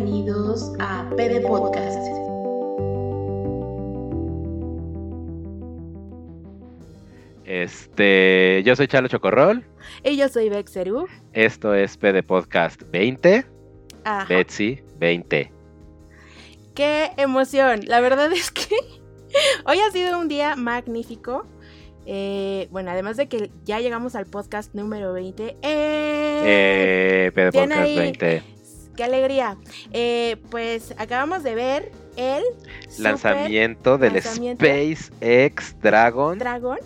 bienvenidos a PD Podcast. Este, yo soy Chalo Chocorrol. Y yo soy Bexeru. Esto es PD Podcast 20. Ajá. Betsy 20. Qué emoción. La verdad es que hoy ha sido un día magnífico. Eh, bueno, además de que ya llegamos al podcast número 20. ¡Eh! Eh, Podcast ahí- 20. ¡Qué alegría! Eh, pues acabamos de ver el Lanzamiento del lanzamiento. SpaceX Dragon. Dragon.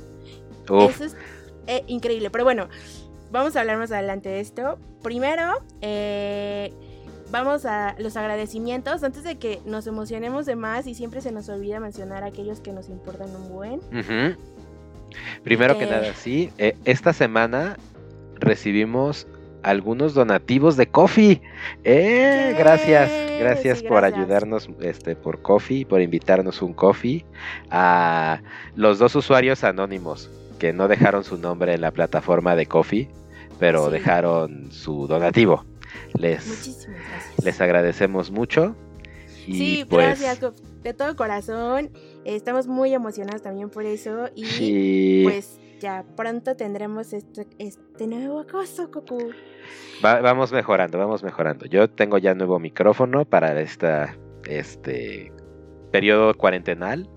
Uf, Eso es eh, increíble. Pero bueno, vamos a hablar más adelante de esto. Primero, eh, vamos a los agradecimientos. Antes de que nos emocionemos de más y siempre se nos olvida mencionar a aquellos que nos importan un buen. Primero que nada, sí, esta semana recibimos algunos donativos de Coffee. Eh, gracias, gracias sí, por gracias. ayudarnos este por Coffee, por invitarnos un Coffee a los dos usuarios anónimos que no dejaron su nombre en la plataforma de Coffee, pero Sí. dejaron su donativo. Les Muchísimas gracias. les agradecemos mucho. Y sí, pues, gracias. De todo corazón. Estamos muy emocionados también por eso. Y sí, pues ya pronto tendremos este, este nuevo acoso, va- vamos mejorando, vamos mejorando. Yo tengo ya nuevo micrófono para esta este periodo cuarentenal.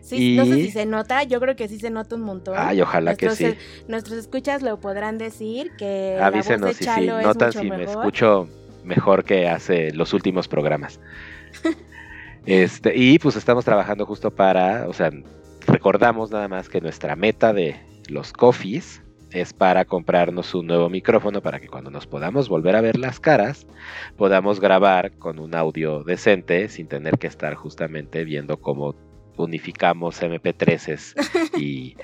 Sí, no sé Y- si se nota. Yo creo que sí se nota un montón. Ay, ojalá que sí. eh, Nuestros escuchas lo podrán decir que la voz Avísenos si es notan mucho si me escucho mejor que hace los últimos programas. Este, y pues estamos trabajando justo para, o sea, recordamos nada más que nuestra meta de los coffees es para comprarnos un nuevo micrófono para que cuando nos podamos volver a ver las caras, podamos grabar con un audio decente sin tener que estar justamente viendo cómo unificamos MP3s y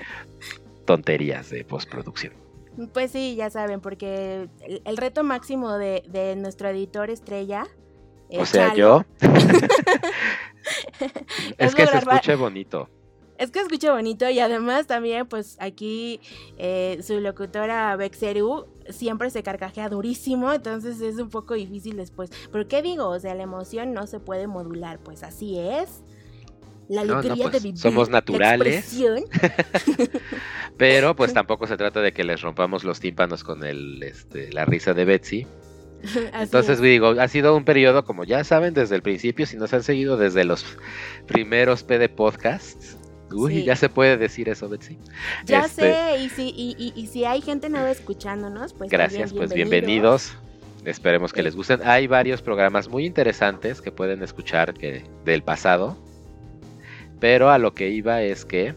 tonterías de postproducción. Pues sí, ya saben, porque el, el reto máximo de, de nuestro editor estrella. eh, O sea, Chalo, yo. es Es que se escuche bonito. Es que escucha bonito y además también, pues aquí eh, su locutora Bexeru siempre se carcajea durísimo, entonces es un poco difícil después. Pero ¿qué digo? O sea, la emoción no se puede modular, pues así es. La No, no, alegría pues, de vivir. somos la naturales. Pero pues tampoco se trata de que les rompamos los tímpanos con el, este, la risa de Betsy. Entonces es. digo, ha sido un periodo, como ya saben, desde el principio, si nos han seguido desde los primeros PD podcasts. Uy, Sí. ya se puede decir eso, Betsy. Ya este- sé, y si, y, y- y si hay gente nueva escuchándonos, pues Gracias, pues bienvenidos. Esperemos que les gusten. Hay varios programas muy interesantes que pueden escuchar que, del pasado. Pero a lo que iba es que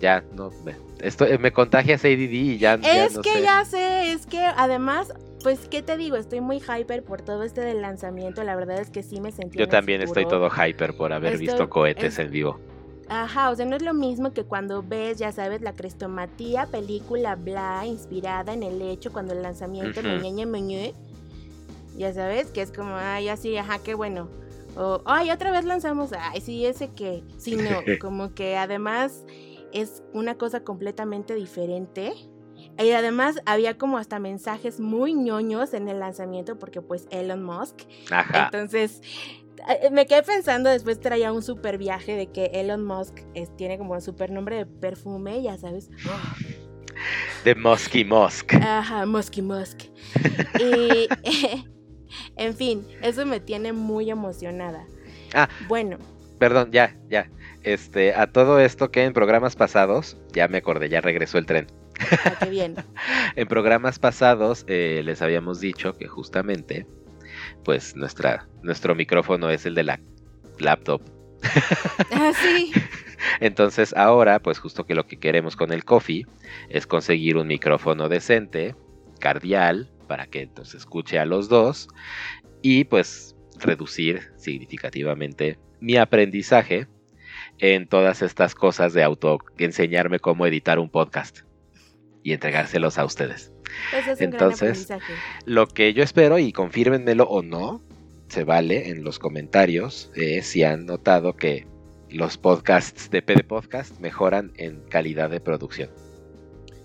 ya no me, esto, me contagias ADD y ya, ya Es no que sé. ya sé, es que además, pues, ¿qué te digo? Estoy muy hyper por todo este del lanzamiento. La verdad es que sí me sentí. Yo también estoy todo hyper por haber Estoy- visto cohetes es- en vivo. Ajá, o sea, no es lo mismo que cuando ves, ya sabes, la crestomatía, película bla, inspirada en el hecho, cuando el lanzamiento, Ujú. muñeñe, muñe, ya sabes, que es como, ay, así, ajá, qué bueno. O, ay, otra vez lanzamos, ay, sí, ese que, sí, no, como que además es una cosa completamente diferente. Y además había como hasta mensajes muy ñoños en el lanzamiento porque pues Elon Musk Ajá. entonces, me quedé pensando, después traía un super viaje de que Elon Musk es- tiene como un super nombre de perfume, ya sabes. De Musky Musk. Ajá, Musky Musk. Y, en fin, eso me tiene muy emocionada. Ah. Bueno, Perdón, ya, ya. Este, a todo esto que en programas pasados, ya me acordé, ya regresó el tren. ah, qué bien. En programas pasados eh, les habíamos dicho que justamente, pues nuestra, nuestro micrófono es el de la laptop. Ah, sí. Entonces ahora, pues justo que lo que queremos con el Coffee es conseguir un micrófono decente, cardial, para que entonces escuche a los dos y pues reducir significativamente mi aprendizaje en todas estas cosas de auto enseñarme cómo editar un podcast y entregárselos a ustedes. Eso es un Entonces, gran aprendizaje. Lo que yo espero, y confírmenmelo o no, se vale en los comentarios eh, si han notado que los podcasts de PD Podcast mejoran en calidad de producción.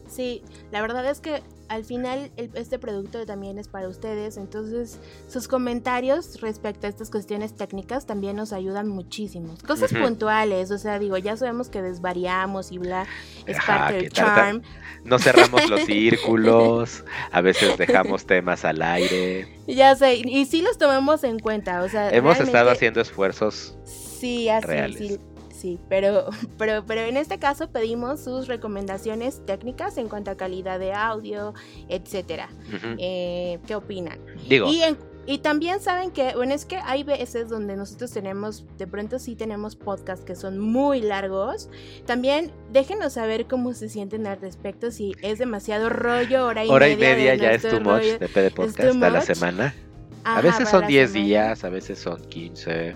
Sí, la verdad es que al final el- este producto también es para ustedes, entonces sus comentarios respecto a estas cuestiones técnicas también nos ayudan muchísimo. Cosas puntuales, o sea, digo, ya sabemos que desvariamos y bla, es Ajá, parte del charm. No cerramos los círculos, a veces dejamos temas al aire. Ya sé, y sí los tomamos en cuenta, o sea, Hemos estado haciendo esfuerzos. Sí, así, reales. sí, sí, pero, pero, pero en este caso pedimos sus recomendaciones técnicas en cuanto a calidad de audio, etcétera. Eh, ¿Qué opinan? Digo, Y, en- y también saben que, bueno, es que hay veces donde nosotros tenemos, de pronto sí tenemos podcasts que son muy largos. También déjenos saber cómo se sienten al respecto, si es demasiado rollo, hora y hora y media. de media ya es too much rollo. de Podcast a la semana. A veces son la 10 semana. días, a veces son 15.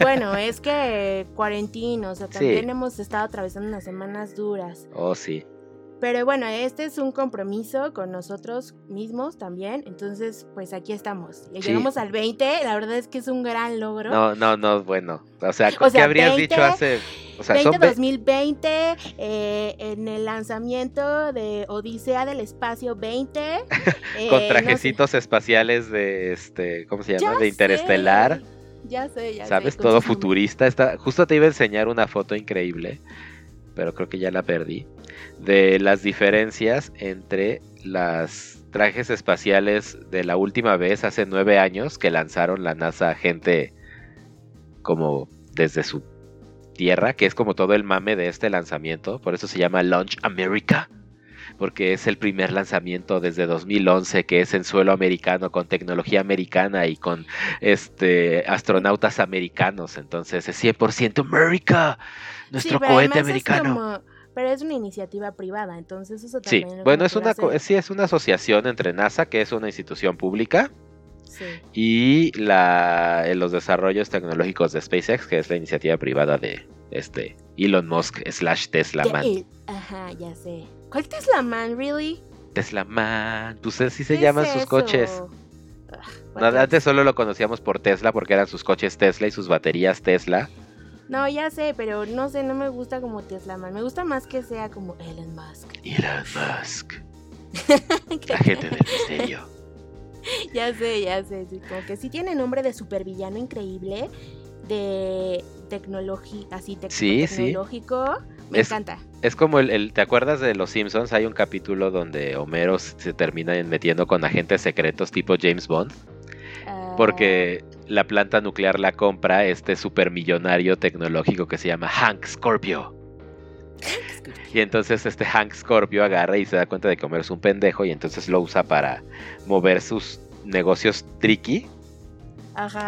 Bueno, es que cuarentino, o sea, Sí. también hemos estado atravesando unas semanas duras. Oh, sí. Pero bueno, este es un compromiso con nosotros mismos también. Entonces, pues aquí estamos. Sí. Llegamos al 20, la verdad es que es un gran logro. No, no, no, bueno. O sea, O ¿qué sea, habrías 20, dicho hace? O sea, 20 son ve- 2020, eh, en el lanzamiento de Odisea del Espacio 20. eh, con no sé. trajecitos espaciales de este, ¿cómo se llama? Ya de Interestelar. sé, Ya sé, ya sé. ¿Sabes? Todo futurista. Está, justo te iba a enseñar una foto increíble, pero creo que ya la perdí. De las diferencias entre las trajes espaciales de la última vez, hace nueve años, que lanzaron la NASA gente como desde su tierra, que es como todo el mame de este lanzamiento. Por eso se llama Launch America. Porque es el primer lanzamiento desde 2011 que es en suelo americano, con tecnología americana y con este astronautas americanos. Entonces es 100% America, nuestro Sí, cohete es americano. como- pero es una iniciativa privada, entonces eso Sí, también. bueno, es una, sí, es una asociación entre NASA, que es una institución pública, sí. y la, los desarrollos tecnológicos de SpaceX, que es la iniciativa privada de este Elon Musk slash Tesla Man. Ajá, ya sé. ¿Cuál Tesla Man, really? Tesla Man, pues así se ¿Qué llaman es sus eso? coches. Ah, No, antes solo lo conocíamos por Tesla porque eran sus coches Tesla y sus baterías Tesla. No, ya sé, pero no sé, no me gusta como Tesla Man. Me gusta más que sea como Elon Musk. Elon Musk, agente del misterio. ya sé, ya sé. sí, como que sí tiene nombre de supervillano increíble. De tecnología, así tec- Sí, sí. Me Es- encanta. Es como el, el- ¿te acuerdas de Los Simpsons? Hay un capítulo donde Homero se termina metiendo con agentes secretos tipo James Bond, Ah, porque la planta nuclear la compra este supermillonario tecnológico que se llama Hank Scorpio. Y entonces este Hank Scorpio agarra y se da cuenta de que Homero es un pendejo y entonces lo usa para mover sus negocios tricky,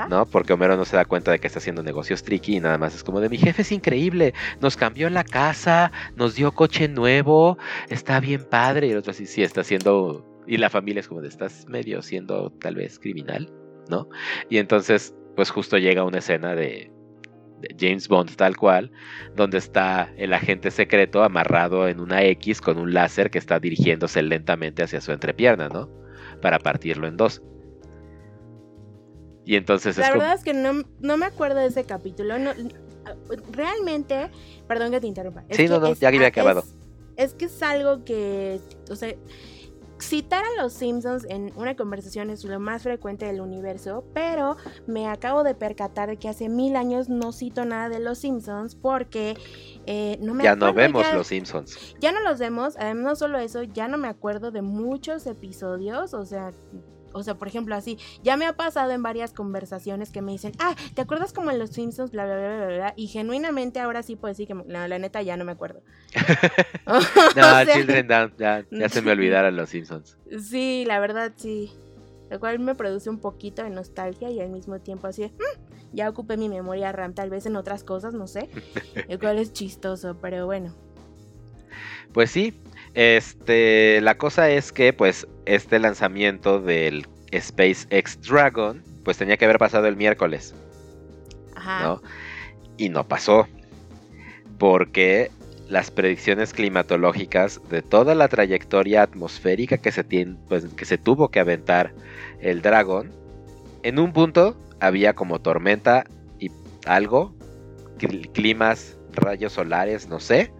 ¿no? Porque Homero no se da cuenta de que está haciendo negocios tricky y nada más es como de mi jefe es increíble, nos cambió la casa, nos dio coche nuevo, está bien padre. Y el otro así, sí, está haciendo... Y la familia es como de, estás medio siendo tal vez criminal, ¿no? Y entonces, pues justo llega una escena de, de James Bond tal cual, donde está el agente secreto amarrado en una X con un láser que está dirigiéndose lentamente hacia su entrepierna, ¿no? Para partirlo en dos. Y entonces La es como... verdad es que no, no me acuerdo de ese capítulo. No, realmente, perdón que te interrumpa. es Sí, que no, no, es- ya había ah, acabado. Es, es que es algo que, o sea, citar a los Simpsons en una conversación es lo más frecuente del universo, pero me acabo de percatar de que hace mil años no cito nada de los Simpsons porque eh, no me Ya no vemos ya- los Simpsons. ya no los vemos, además no solo eso, ya no me acuerdo de muchos episodios, o sea, o sea, por ejemplo, así, ya me ha pasado en varias conversaciones que me dicen, ah, ¿te acuerdas como en los Simpsons, bla, bla, bla, bla, bla? Y genuinamente ahora sí puedo decir que, no, la neta ya no me acuerdo. No, O sea, Children Down, ya, ya se me olvidaron los Simpsons. Sí, la verdad sí. Lo cual me produce un poquito de nostalgia y al mismo tiempo así, de, "Mm, ya ocupé mi memoria RAM tal vez en otras cosas, no sé. El cual es chistoso, pero bueno. Pues sí, este, la cosa es que pues este lanzamiento del SpaceX Dragon pues tenía que haber pasado el miércoles, Ajá. ¿no? Y no pasó. Porque las predicciones climatológicas de toda la trayectoria atmosférica que se, pues, que se tuvo que aventar el Dragon, en un punto había como tormenta y algo, cl- climas, rayos solares, no sé.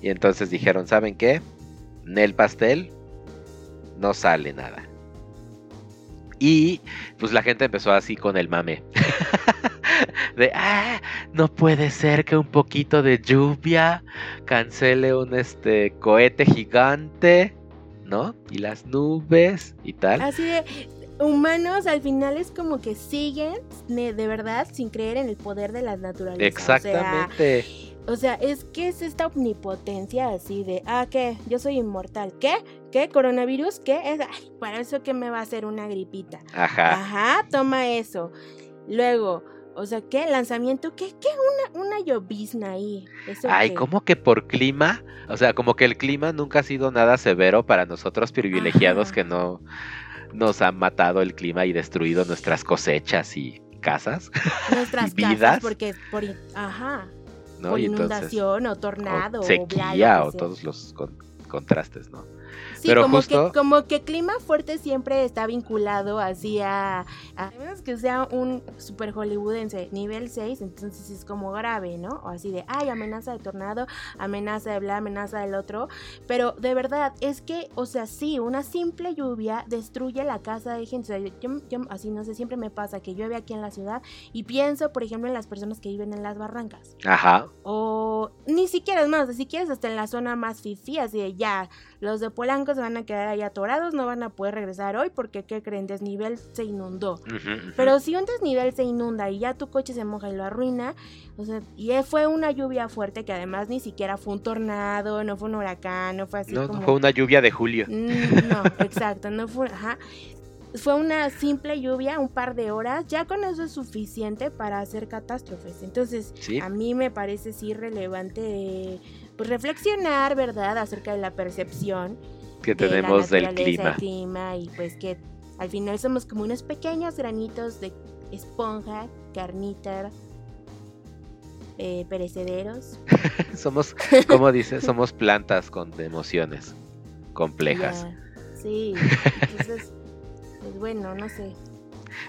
Y entonces dijeron, ¿saben qué? En el pastel no sale nada. Y pues la gente empezó así con el mame. de, ah, no puede ser que un poquito de lluvia cancele un este cohete gigante, ¿no? Y las nubes y tal. Así de humanos al final es como que siguen de verdad sin creer en el poder de la naturaleza. Exactamente. O sea, es que es esta omnipotencia así de, ah, ¿qué? Yo soy inmortal. ¿Qué? ¿Qué? ¿Coronavirus? ¿Qué? Es, ay, para eso que me va a hacer una gripita. Ajá. Ajá, toma eso. Luego, o sea, ¿qué? ¿Lanzamiento? ¿Qué? ¿Qué? Una, una llovizna ahí. Ay, ¿cómo que por clima? O sea, como que el clima nunca ha sido nada severo para nosotros privilegiados que no nos han matado el clima y destruido nuestras cosechas y casas. Nuestras casas, porque por, ajá. ¿No? Por inundación o tornado. O sequía o, todos los contrastes, ¿no? Sí, como, que, como que clima fuerte siempre está vinculado así a, a, menos que sea un super hollywoodense nivel 6, entonces es como grave, ¿no? O así de, ay, amenaza de tornado, amenaza de bla, amenaza del otro. Pero de verdad, es que, o sea, sí, una simple lluvia destruye la casa de gente. O sea, yo, yo así no sé, siempre me pasa que llueve aquí en la ciudad y pienso, por ejemplo, en las personas que viven en las barrancas. Ajá. O ni siquiera es más, si quieres hasta en la zona más fifi, así de ya, los de Polanco se van a quedar ahí atorados, no van a poder regresar hoy porque, ¿qué creen? Desnivel se inundó. Pero si un desnivel se inunda y ya tu coche se moja y lo arruina, o sea, y fue una lluvia fuerte que además ni siquiera fue un tornado, no fue un huracán, no fue así no, como... No, fue una lluvia de julio. Mm, no, exacto, no fue... Ajá fue una simple lluvia, un par de horas, ya con eso es suficiente para hacer catástrofes. Entonces, a mí me parece sí relevante pues, reflexionar, ¿verdad?, acerca de la percepción que tenemos del clima. clima. Y pues que al final somos como unos pequeños granitos de esponja, carnita, eh, perecederos. somos, como dice, somos plantas con emociones complejas. Sí, entonces, pues bueno, no sé.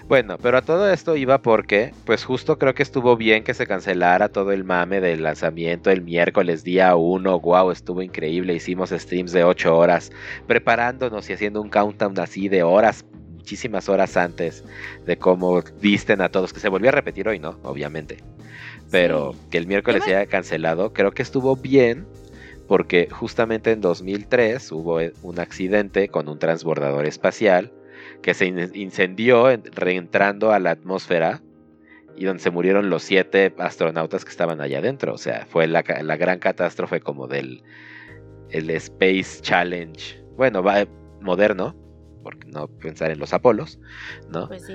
Bueno, pero a todo esto iba porque, pues justo creo que estuvo bien que se cancelara todo el mame del lanzamiento el miércoles día 1. Wow, estuvo increíble. Hicimos streams de 8 horas preparándonos y haciendo un countdown así de horas, muchísimas horas antes de cómo visten a todos, que se volvió a repetir hoy, ¿no? Obviamente. Pero que el miércoles se haya cancelado, creo que estuvo bien porque justamente en 2003 hubo un accidente con un transbordador espacial que se incendió reentrando a la atmósfera y donde se murieron los siete astronautas que estaban allá adentro. O sea, fue la, gran catástrofe como del el Space Challenge. Bueno, va moderno, porque no pensar en los Apolos, ¿no? Pues sí.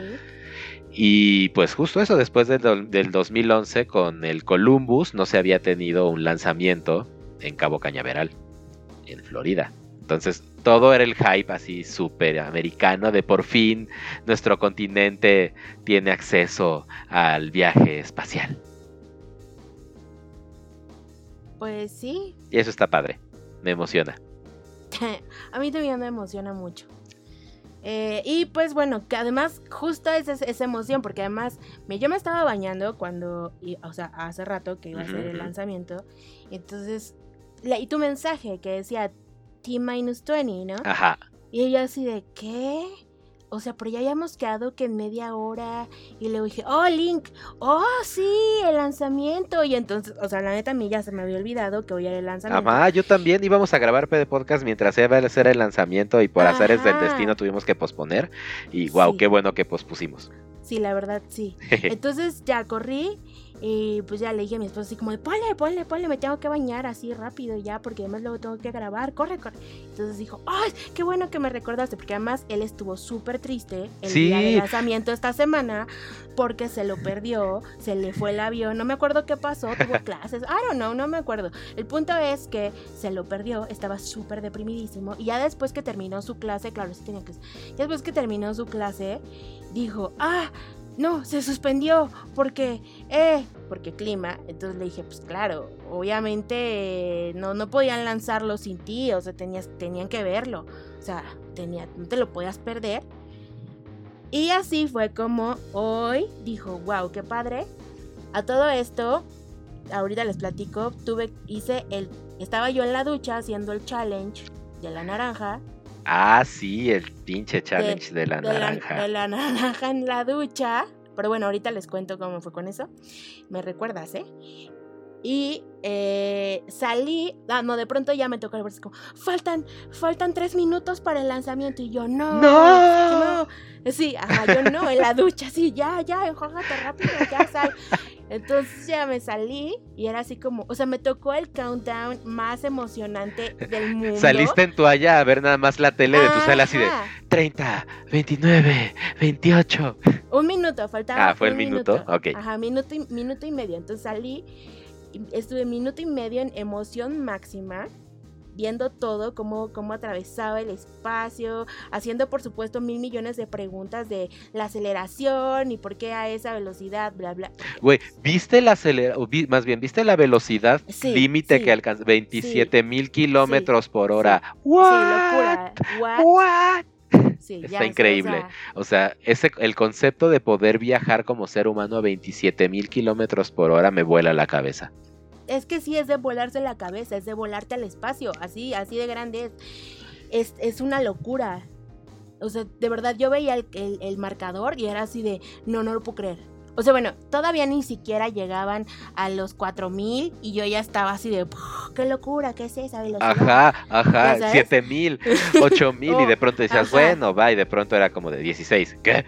Y pues justo eso, después del, del 2011 con el Columbus no se había tenido un lanzamiento en Cabo Cañaveral, en Florida. Entonces todo era el hype así súper americano de por fin nuestro continente tiene acceso al viaje espacial. Pues sí. Y eso está padre, me emociona. A mí también me emociona mucho. Eh, y pues bueno, que además justo es esa emoción, porque además yo me estaba bañando cuando, o sea, hace rato que iba a ser el lanzamiento, entonces leí tu mensaje que decía, T-20, ¿no? Ajá. Y ella así de, ¿qué? O sea, pero ya habíamos quedado que en media hora. Y le dije, oh, Link, oh, sí, el lanzamiento. Y entonces, o sea, la neta a mí ya se me había olvidado que hoy era el lanzamiento. Ajá, yo también íbamos a grabar PD Podcast mientras iba a hacer el lanzamiento y por hacer del destino tuvimos que posponer. Y wow, qué bueno que pospusimos. Sí, la verdad, sí. Entonces ya corrí y pues ya le dije a mi esposo así como de, ponle, ponle, ponle, me tengo que bañar así rápido ya, porque además luego tengo que grabar, corre, corre. Entonces dijo, ¡ay, qué bueno que me recordaste! Porque además él estuvo súper triste el día de lanzamiento esta semana, porque se lo perdió, se le fue el avión, no me acuerdo qué pasó, tuvo clases, I don't know, no me acuerdo. El punto es que se lo perdió, estaba súper deprimidísimo, y ya después que terminó su clase, claro, sí tenía que... Ya después que terminó su clase, dijo, ¡ah! No, se suspendió porque, eh, porque clima. Entonces le dije, pues claro, obviamente no, no podían lanzarlo sin ti, o sea, tenías, tenían que verlo. O sea, tenía, no te lo podías perder. Y así fue como hoy dijo, wow, qué padre. A todo esto, ahorita les platico, tuve, hice el, estaba yo en la ducha haciendo el challenge de la naranja. Ah, sí, el pinche challenge de, la de naranja. de la naranja en la ducha. Pero bueno, ahorita les cuento cómo fue con eso. Me recuerdas, ¿eh? Y eh, salí, ah, no, de pronto ya me tocó el brazo como, faltan, faltan tres minutos para el lanzamiento. Y yo, no, ¡No! no. Sí, ajá, yo no, en la ducha, sí, ya, ya, enjuágate rápido, ya sal. Entonces ya me salí y era así como, o sea, me tocó el countdown más emocionante del mundo. Saliste en toalla a ver nada más la tele de tu sala así de Ajá. 30, 29, 28. Un minuto, faltaba. Ah, ¿fue el un minuto? Ok. Ajá, minuto y, minuto y medio. Entonces salí, y estuve minuto y medio en emoción máxima, viendo todo, cómo, cómo atravesaba el espacio, haciendo por supuesto mil millones de preguntas de la aceleración y por qué a esa velocidad, bla, bla. Güey, ¿viste la acelera o vi- más bien, ¿viste la velocidad Sí, límite sí, que alcanza? 27 mil kilómetros por hora. What? locura. What? What? Sí, Está ya, o sea, increíble. O sea, ese, el concepto de poder viajar como ser humano a 27 mil kilómetros por hora me vuela la cabeza. Es que sí es de volarse la cabeza, es de volarte al espacio, así, así de grande es. Es, es una locura. O sea, de verdad, yo veía el, el- el marcador y era así de, no, no lo puedo creer. O sea, bueno, todavía ni siquiera llegaban a los 4000 y yo ya estaba así de, "Puf, qué locura, ¿qué es esa velocidad? Ajá, ¿Ya ajá, sabes? 7 mil, 8 mil y de pronto decías, Ajá. bueno, va, y de pronto era como de 16, ¿qué?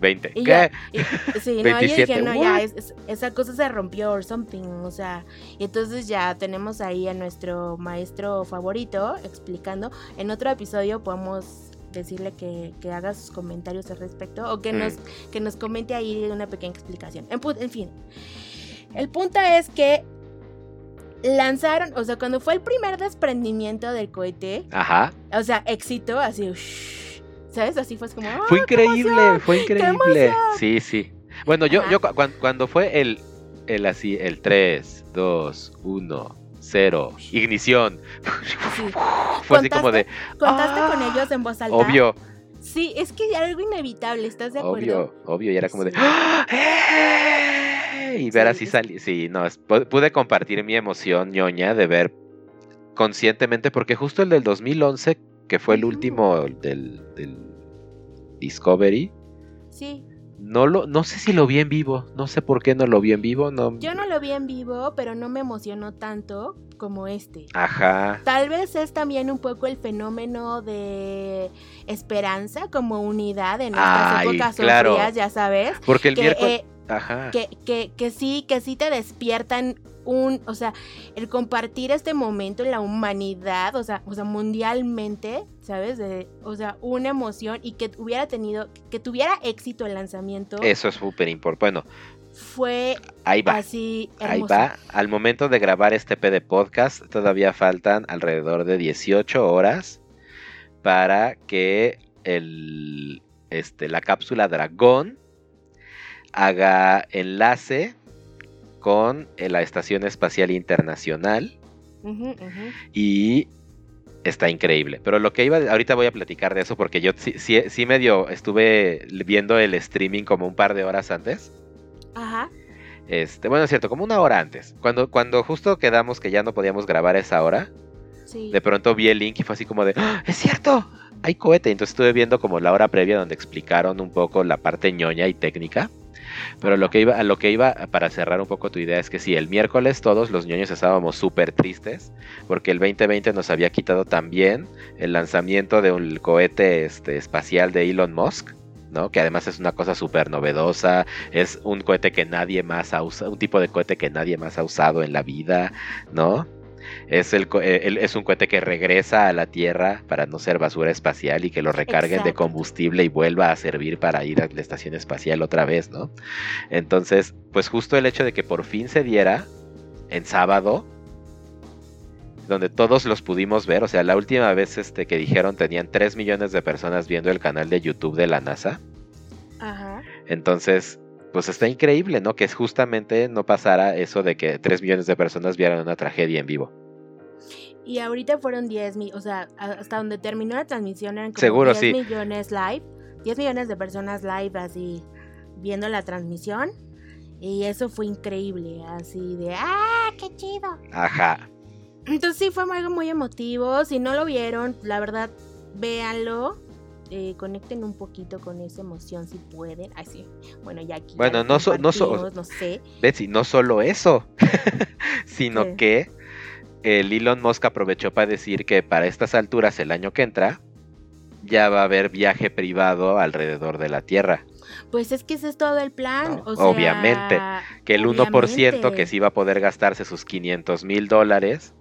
20, Y ¿qué? ya, y- sí, no, yo 27, dije, no, ya, what? es- es- esa cosa se rompió or something, o sea, y entonces ya tenemos ahí a nuestro maestro favorito explicando. En otro episodio podemos decirle que, que haga sus comentarios al respecto o que, Mm. nos, que nos comente ahí una pequeña explicación. En, fin, el punto es que lanzaron, o sea, cuando fue el primer desprendimiento del cohete, Ajá, o sea, éxito, así, ¿sabes? Así fue como... fue ¡ah, qué increíble, emoción! fue increíble. Sí, sí. Bueno, yo, Ajá. yo cu- cuan- cuando fue el, el así, el 3, 2, 1, 0, ignición, Sí. fue así como de, ¿Contaste Ah, con ellos en voz alta? obvio, Sí, es que era algo inevitable, ¿estás de acuerdo? obvio, obvio, y era como de, Sí. ¡Ah! ¡Eh! y ver Sí, así salir, sí, no, pude compartir mi emoción ñoña de ver conscientemente, porque justo el del 2011, que fue el último del, del Discovery, Sí, no lo, no sé si lo vi en vivo, no sé por qué no lo vi en vivo, no, yo no lo vi en vivo, pero no me emocionó tanto como este. ajá, Tal vez es también un poco el fenómeno de esperanza como unidad en estas Ay, épocas claro. sombrías, ya sabes. porque el Que, miércoles, eh, ajá, que, que, que sí, que sí te despiertan un, o sea, el compartir este momento en la humanidad, o sea, o sea, mundialmente, ¿sabes? De, o sea, una emoción y que hubiera tenido, que tuviera éxito el lanzamiento, eso es súper importante, bueno, fue ahí va. así Ahí va. Al momento de grabar este P de podcast, todavía faltan alrededor de 18 horas para que el, este, la cápsula Dragón haga enlace con eh, la Estación Espacial Internacional y está increíble. Pero lo que iba, ahorita voy a platicar de eso porque yo sí, sí, sí medio estuve viendo el streaming como un par de horas antes. Ajá. Este, bueno, es cierto, como una hora antes. Cuando, cuando justo quedamos que ya no podíamos grabar esa hora, Sí. de pronto vi el link y fue así como de, ¡Ah! es cierto, hay cohete. Entonces estuve viendo como la hora previa donde explicaron un poco la parte ñoña y técnica. Pero lo que iba, a lo que iba para cerrar un poco tu idea es que sí, el miércoles todos los ñoños estábamos súper tristes porque el 2020 nos había quitado también el lanzamiento de un cohete este, espacial de Elon Musk. ¿no? Que además es una cosa súper novedosa, es un cohete que nadie más ha usado, un tipo de cohete que nadie más ha usado en la vida, ¿no? Es, el, eh, el- es un cohete que regresa a la Tierra para no ser basura espacial y que lo recarguen de combustible y vuelva a servir para ir a la estación espacial otra vez, ¿no? Entonces, pues justo el hecho de que por fin se diera en sábado, donde todos los pudimos ver, o sea, la última vez este, que dijeron tenían 3 millones de personas viendo el canal de YouTube de la NASA. Ajá. Entonces, pues está increíble, ¿no? Que justamente no pasara eso de que 3 millones de personas vieran una tragedia en vivo. Y ahorita fueron 10 mil, o sea, hasta donde terminó la transmisión eran como Seguro, 10 sí. millones live, 10 millones de personas live así viendo la transmisión. Y eso fue increíble, así de, ¡ah, qué chido! Ajá. Entonces sí fue algo muy emotivo. Si no lo vieron, la verdad, véanlo. Eh, conecten un poquito con esa emoción si pueden. Ay, sí. Bueno, ya aquí. Bueno, ya no, so- no so- no sé. Betsy, no solo eso, sino ¿Qué? que el Elon Musk aprovechó para decir que para estas alturas, el año que entra, ya va a haber viaje privado alrededor de la Tierra. Pues es que ese es todo el plan. No, o sea, obviamente, Que el 1% obviamente. que sí va a poder gastarse sus 500 mil dólares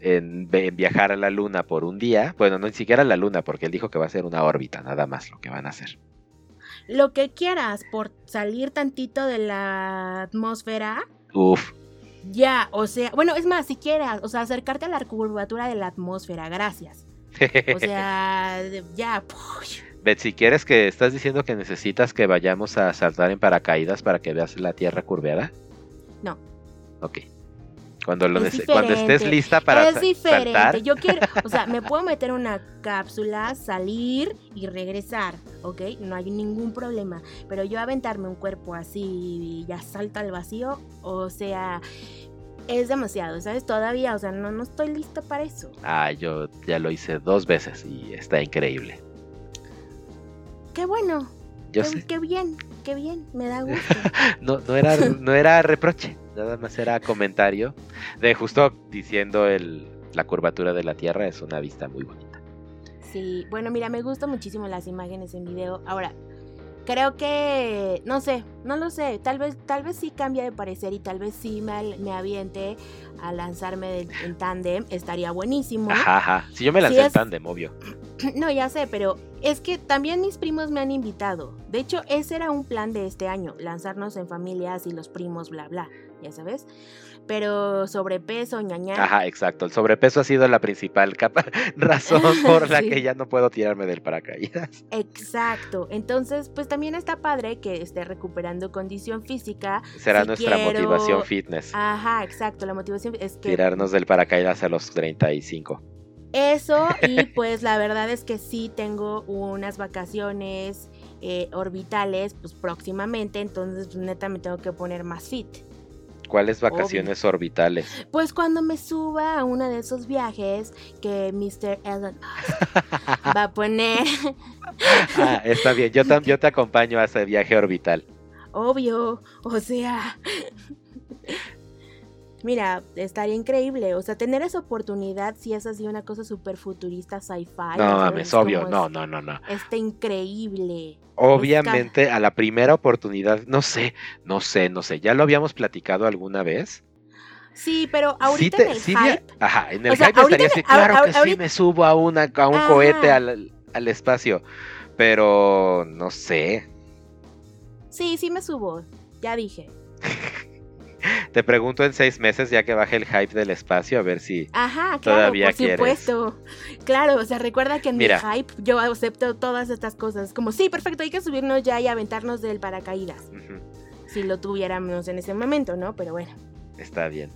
en, en viajar a la Luna por un día. Bueno, no ni siquiera a la Luna, porque él dijo que va a ser una órbita, nada más lo que van a hacer. Lo que quieras por salir tantito de la atmósfera. Uf, Ya, o sea, bueno, es más, si quieras, o sea, acercarte a la curvatura de la atmósfera, gracias. O sea, ya. Betsy, ¿quieres que estás diciendo que necesitas que vayamos a saltar en paracaídas para que veas la Tierra curveada? No. Ok. Cuando, lo Es cuando estés lista para es diferente. saltar, Yo quiero, o sea, me puedo meter en una cápsula, salir y regresar, ¿ok? No hay ningún problema. Pero yo aventarme un cuerpo así y ya salta al vacío, o sea, es demasiado, ¿sabes? Todavía, o sea, no, no estoy lista para eso. Ah, yo ya lo hice dos veces y está increíble. Qué bueno, Yo qué, sé. qué bien, qué bien, me da gusto. No, no, era, no era reproche, nada más era comentario de justo diciendo el, la curvatura de la Tierra es una vista muy bonita. Sí, bueno, mira, me gustan muchísimo las imágenes en video. Ahora, creo que, no sé, no lo sé, tal vez, tal vez sí cambia de parecer y tal vez sí me, me aviente a lanzarme de- en tándem, estaría buenísimo. Ajá, ajá. Si yo me lancé Sí, en es- tándem, obvio. No, ya sé, pero es que también mis primos me han invitado. De hecho, ese era un plan de este año, lanzarnos en familias y los primos, bla, bla, ya sabes. Pero sobrepeso, ñaña. Ajá, exacto. El sobrepeso ha sido la principal capa- razón por la Sí. que ya no puedo tirarme del paracaídas. Exacto. Entonces, pues también está padre que esté recuperando condición física. Será Si nuestra quiero- motivación fitness. Ajá, exacto. La motivación es que Tirarnos del paracaídas a los 35. eso y pues la verdad es que sí tengo unas vacaciones eh, orbitales pues próximamente, entonces pues, neta me tengo que poner más fit. ¿Cuáles vacaciones orbitales? Pues cuando me suba a uno de esos viajes que Mr. Elon va a poner, Ah, está bien. Yo, yo te acompaño a ese viaje orbital. obvio, o sea, mira, estaría increíble, o sea, tener esa oportunidad si es así una cosa súper futurista, sci-fi. No mames, obvio. No, no, no, no. Está increíble. Obviamente, a la primera oportunidad, no sé, no sé, no sé. ¿Ya lo habíamos platicado alguna vez? Sí, pero ahorita Sí te- en el sí hype, Ajá, en el O sea, hype estaría así, claro que sí me subo a, una, a un Ajá. cohete al, al espacio. Pero no sé. sí, sí me subo, ya dije. Te pregunto en seis meses, ya que baje el hype del espacio, a ver si. Ajá, claro, Todavía por quieres. supuesto. Claro, o sea, recuerda que en Mira. mi hype yo acepto todas estas cosas. Como, sí, perfecto, hay que subirnos ya y aventarnos del paracaídas. Si lo tuviéramos en ese momento, ¿no? Pero bueno. Está bien.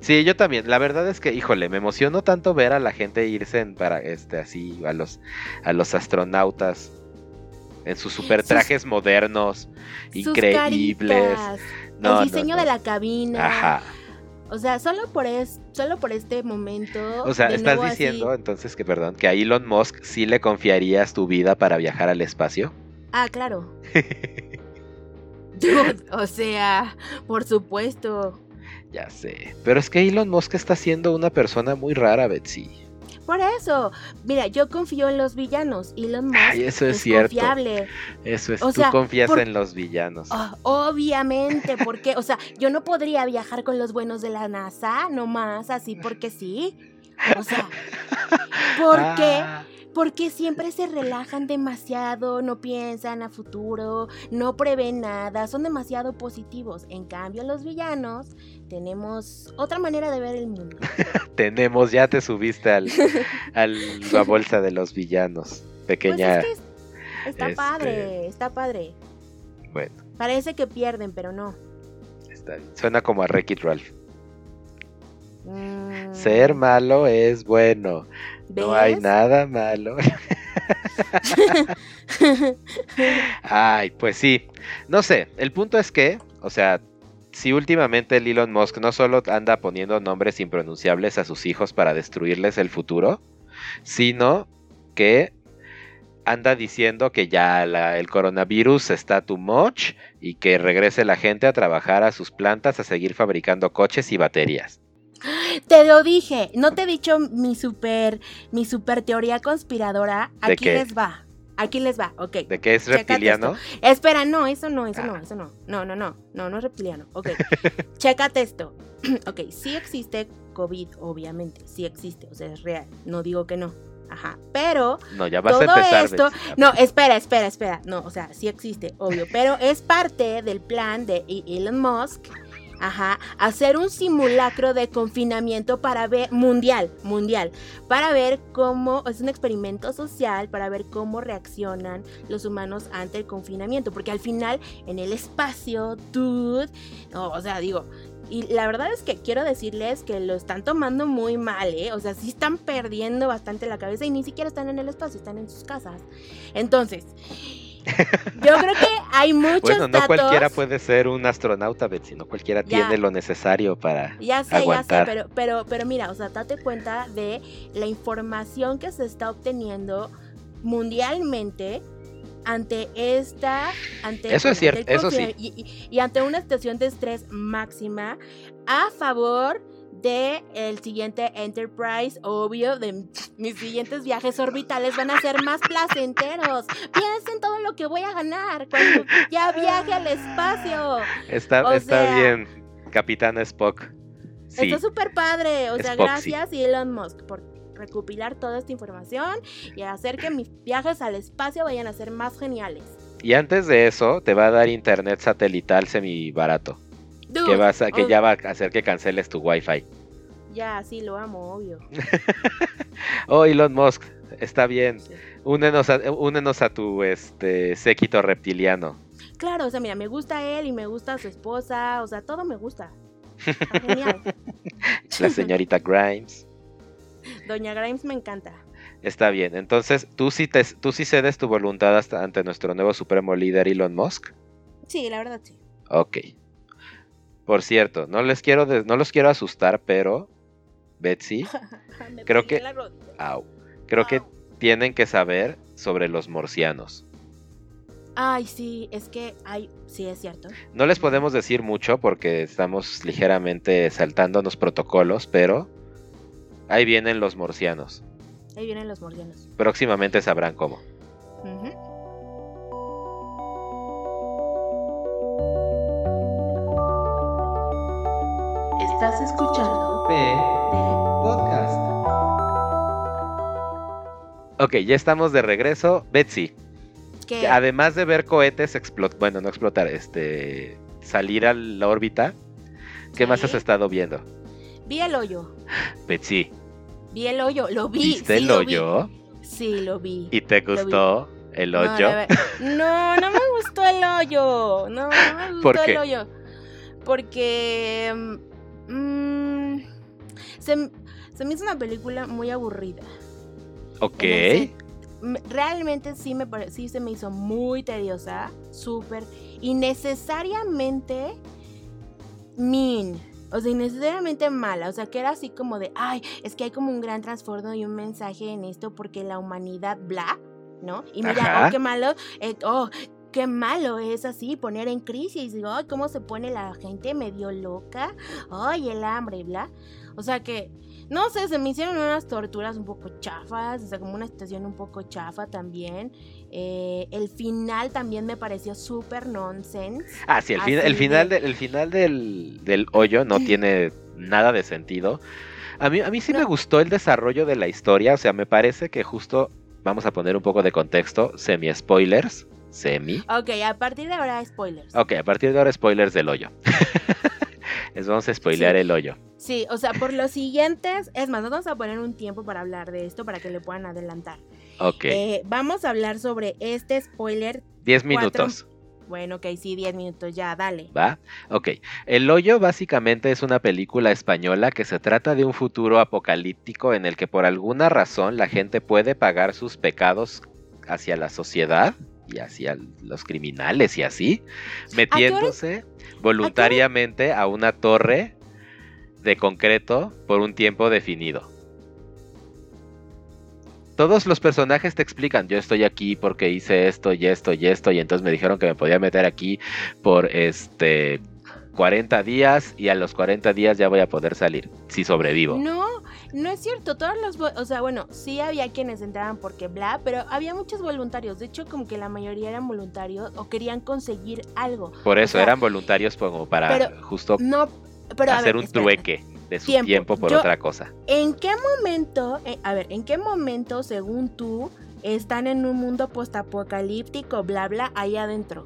Sí, yo también. La verdad es que, híjole, me emocionó tanto ver a la gente irse en para este así a los a los astronautas en sus super Sus- trajes modernos, Sus increíbles. caritas, No, no, el diseño no. de la cabina. Ajá. O sea, solo por es, solo por este momento. O sea, estás nuevo así- diciendo entonces que, perdón, que a Elon Musk sí le confiarías tu vida para viajar al espacio. Ah, claro. O sea, por supuesto. Ya sé. Pero es que Elon Musk está siendo una persona muy rara, Betsy. Por eso, mira, yo confío en los villanos. Elon Musk Ay, eso es cierto. confiable. Eso es, O tú confías por- en los villanos. Ah, obviamente, porque, o sea, yo no podría viajar con los buenos de la NASA, nomás así porque sí. O sea, ¿por qué? Ah, Porque siempre se relajan demasiado, no piensan a futuro, no prevén nada, son demasiado positivos. En cambio, los villanos tenemos otra manera de ver el mundo. tenemos, ya te subiste al, al la bolsa de los villanos. Pues Pequeña. es que es- está este- padre, está padre. Bueno, Parece que pierden, pero no. está bien. Suena como a Wreck-It Ralph. Mm, Ser malo es bueno. No hay nada malo. Ay, pues sí. No sé, el punto es que, o sea, si últimamente el Elon Musk no solo anda poniendo nombres impronunciables a sus hijos para destruirles el futuro, sino que anda diciendo que ya la- el coronavirus está too much y que regrese la gente a trabajar a sus plantas a seguir fabricando coches y baterías. Te lo dije, no te he dicho mi super, mi super teoría conspiradora. ¿De Aquí qué? les va. Aquí les va, ok. ¿De que es reptiliano? Espera, no, eso no, eso Ah. no, eso no. No, no, no, no, no es reptiliano. Ok, chécate esto. ok, sí existe COVID, obviamente, sí existe, o sea, es real. No digo que no. Ajá, pero No, ya vas Todo a empezar. esto- Betsy. No, espera, espera, espera. No, o sea, sí existe, obvio. Pero es parte del plan de E- Elon Musk. Ajá, hacer un simulacro de confinamiento para ver, mundial, mundial, para ver cómo, es un experimento social, para ver cómo reaccionan los humanos ante el confinamiento, porque al final, en el espacio, dude, no, o sea, digo, y la verdad es que quiero decirles que lo están tomando muy mal, ¿eh? O sea, sí están perdiendo bastante la cabeza y ni siquiera están en el espacio, están en sus casas. Entonces, yo creo que hay muchos Bueno, no datos. cualquiera puede ser un astronauta, Betsy, no cualquiera Ya. tiene lo necesario para Ya sé, ya sé, aguantar. pero, pero, pero mira, o sea, date cuenta de la información que se está obteniendo mundialmente ante esta, ante, Eso es cierto, eso sí. y- y ante una situación de estrés máxima a favor de el siguiente Enterprise, obvio, de mis siguientes viajes orbitales van a ser más placenteros. Piensen todo lo que voy a ganar cuando ya viaje al espacio. Está, O está sea- bien, Capitán Spock. Sí, Está súper padre. O sea, Spock, gracias Elon Musk por recopilar toda esta información y hacer que mis viajes al espacio vayan a ser más geniales. y antes de eso te va a dar internet satelital semi barato, Dude, que, vas a- que ya va a hacer que canceles tu wifi. Ya, sí, lo amo, obvio. Oh, Elon Musk, está bien. Sí. Únenos a, únenos a tu este séquito reptiliano. Claro, o sea, mira, me gusta él y me gusta su esposa, o sea, todo me gusta. Está genial. La señorita Grimes. Doña Grimes me encanta. Está bien. Entonces, ¿tú sí, te, tú sí cedes tu voluntad hasta ante nuestro nuevo supremo líder Elon Musk? Sí, la verdad sí. Ok. Por cierto, no les quiero des- no los quiero asustar, pero Betsy, Creo que- au, creo que tienen que saber sobre los morcianos. Ay, sí, es que hay, sí, es cierto. No les podemos decir mucho porque estamos ligeramente saltándonos protocolos, pero ahí vienen los morcianos. Ahí vienen los mordianos. Próximamente sabrán cómo. Estás escuchando P Podcast. Ok, ya estamos de regreso. Betsy, Que- además de ver cohetes explotar, bueno, no explotar, este, salir a la órbita, ¿qué más has estado viendo? Vi el hoyo. Betsy, Vi el hoyo, lo vi. ¿viste sí el lo vi. hoyo? Sí, lo vi. ¿Y te gustó el hoyo? No, no me gustó el hoyo. No, no me gustó ¿Por qué? el hoyo. Porque. Mm, se, me hizo una película muy aburrida. ok. Realmente sí, me, pare- sí se me hizo muy tediosa, súper innecesariamente mean. O sea, innecesariamente mala. O sea, que era así como de, ay, es que hay como un gran trasfondo y un mensaje en esto porque la humanidad, bla, ¿no? Y mira, Ajá. oh, qué malo, eh, oh, qué malo es así, poner en crisis. Digo, ay, cómo se pone la gente medio loca. Ay, el hambre, bla. O sea que, no sé, se me hicieron unas torturas un poco chafas, o sea, como una situación un poco chafa también. Eh, el final también me pareció súper nonsense. Ah, sí, el, fin- así el final, de- de- el final del, del hoyo no tiene nada de sentido. A mí, a mí sí me gustó el desarrollo de la historia, o sea, me parece que justo, vamos a poner un poco de contexto, semi-spoilers, semi. Ok, a partir de ahora, spoilers. Ok, a partir de ahora spoilers del hoyo. Les vamos a spoilear Sí. el hoyo. Sí, o sea, por los siguientes, es más, nos vamos a poner un tiempo para hablar de esto para que le puedan adelantar. Ok, Eh, vamos a hablar sobre este spoiler. 10 cuatro- minutos. Bueno, ok, sí, 10 minutos ya, dale. ¿Va? Ok. El hoyo básicamente es una película española que se trata de un futuro apocalíptico en el que por alguna razón la gente puede pagar sus pecados hacia la sociedad y así a los criminales y así, metiéndose voluntariamente a una torre de concreto por un tiempo definido. Todos los personajes te explican, yo estoy aquí porque hice esto y esto y esto y entonces me dijeron que me podía meter aquí por este 40 días y a los 40 días ya voy a poder salir si sobrevivo. No, no es cierto, todos los, o sea, bueno, sí había quienes entraban porque bla, pero había muchos voluntarios, de hecho como que la mayoría eran voluntarios o querían conseguir algo. Por eso eran voluntarios como para justo no, pero, hacer un trueque de su tiempo, por otra cosa. ¿En qué momento, eh, a ver, en qué momento, según tú, están en un mundo postapocalíptico, bla, bla, ahí adentro?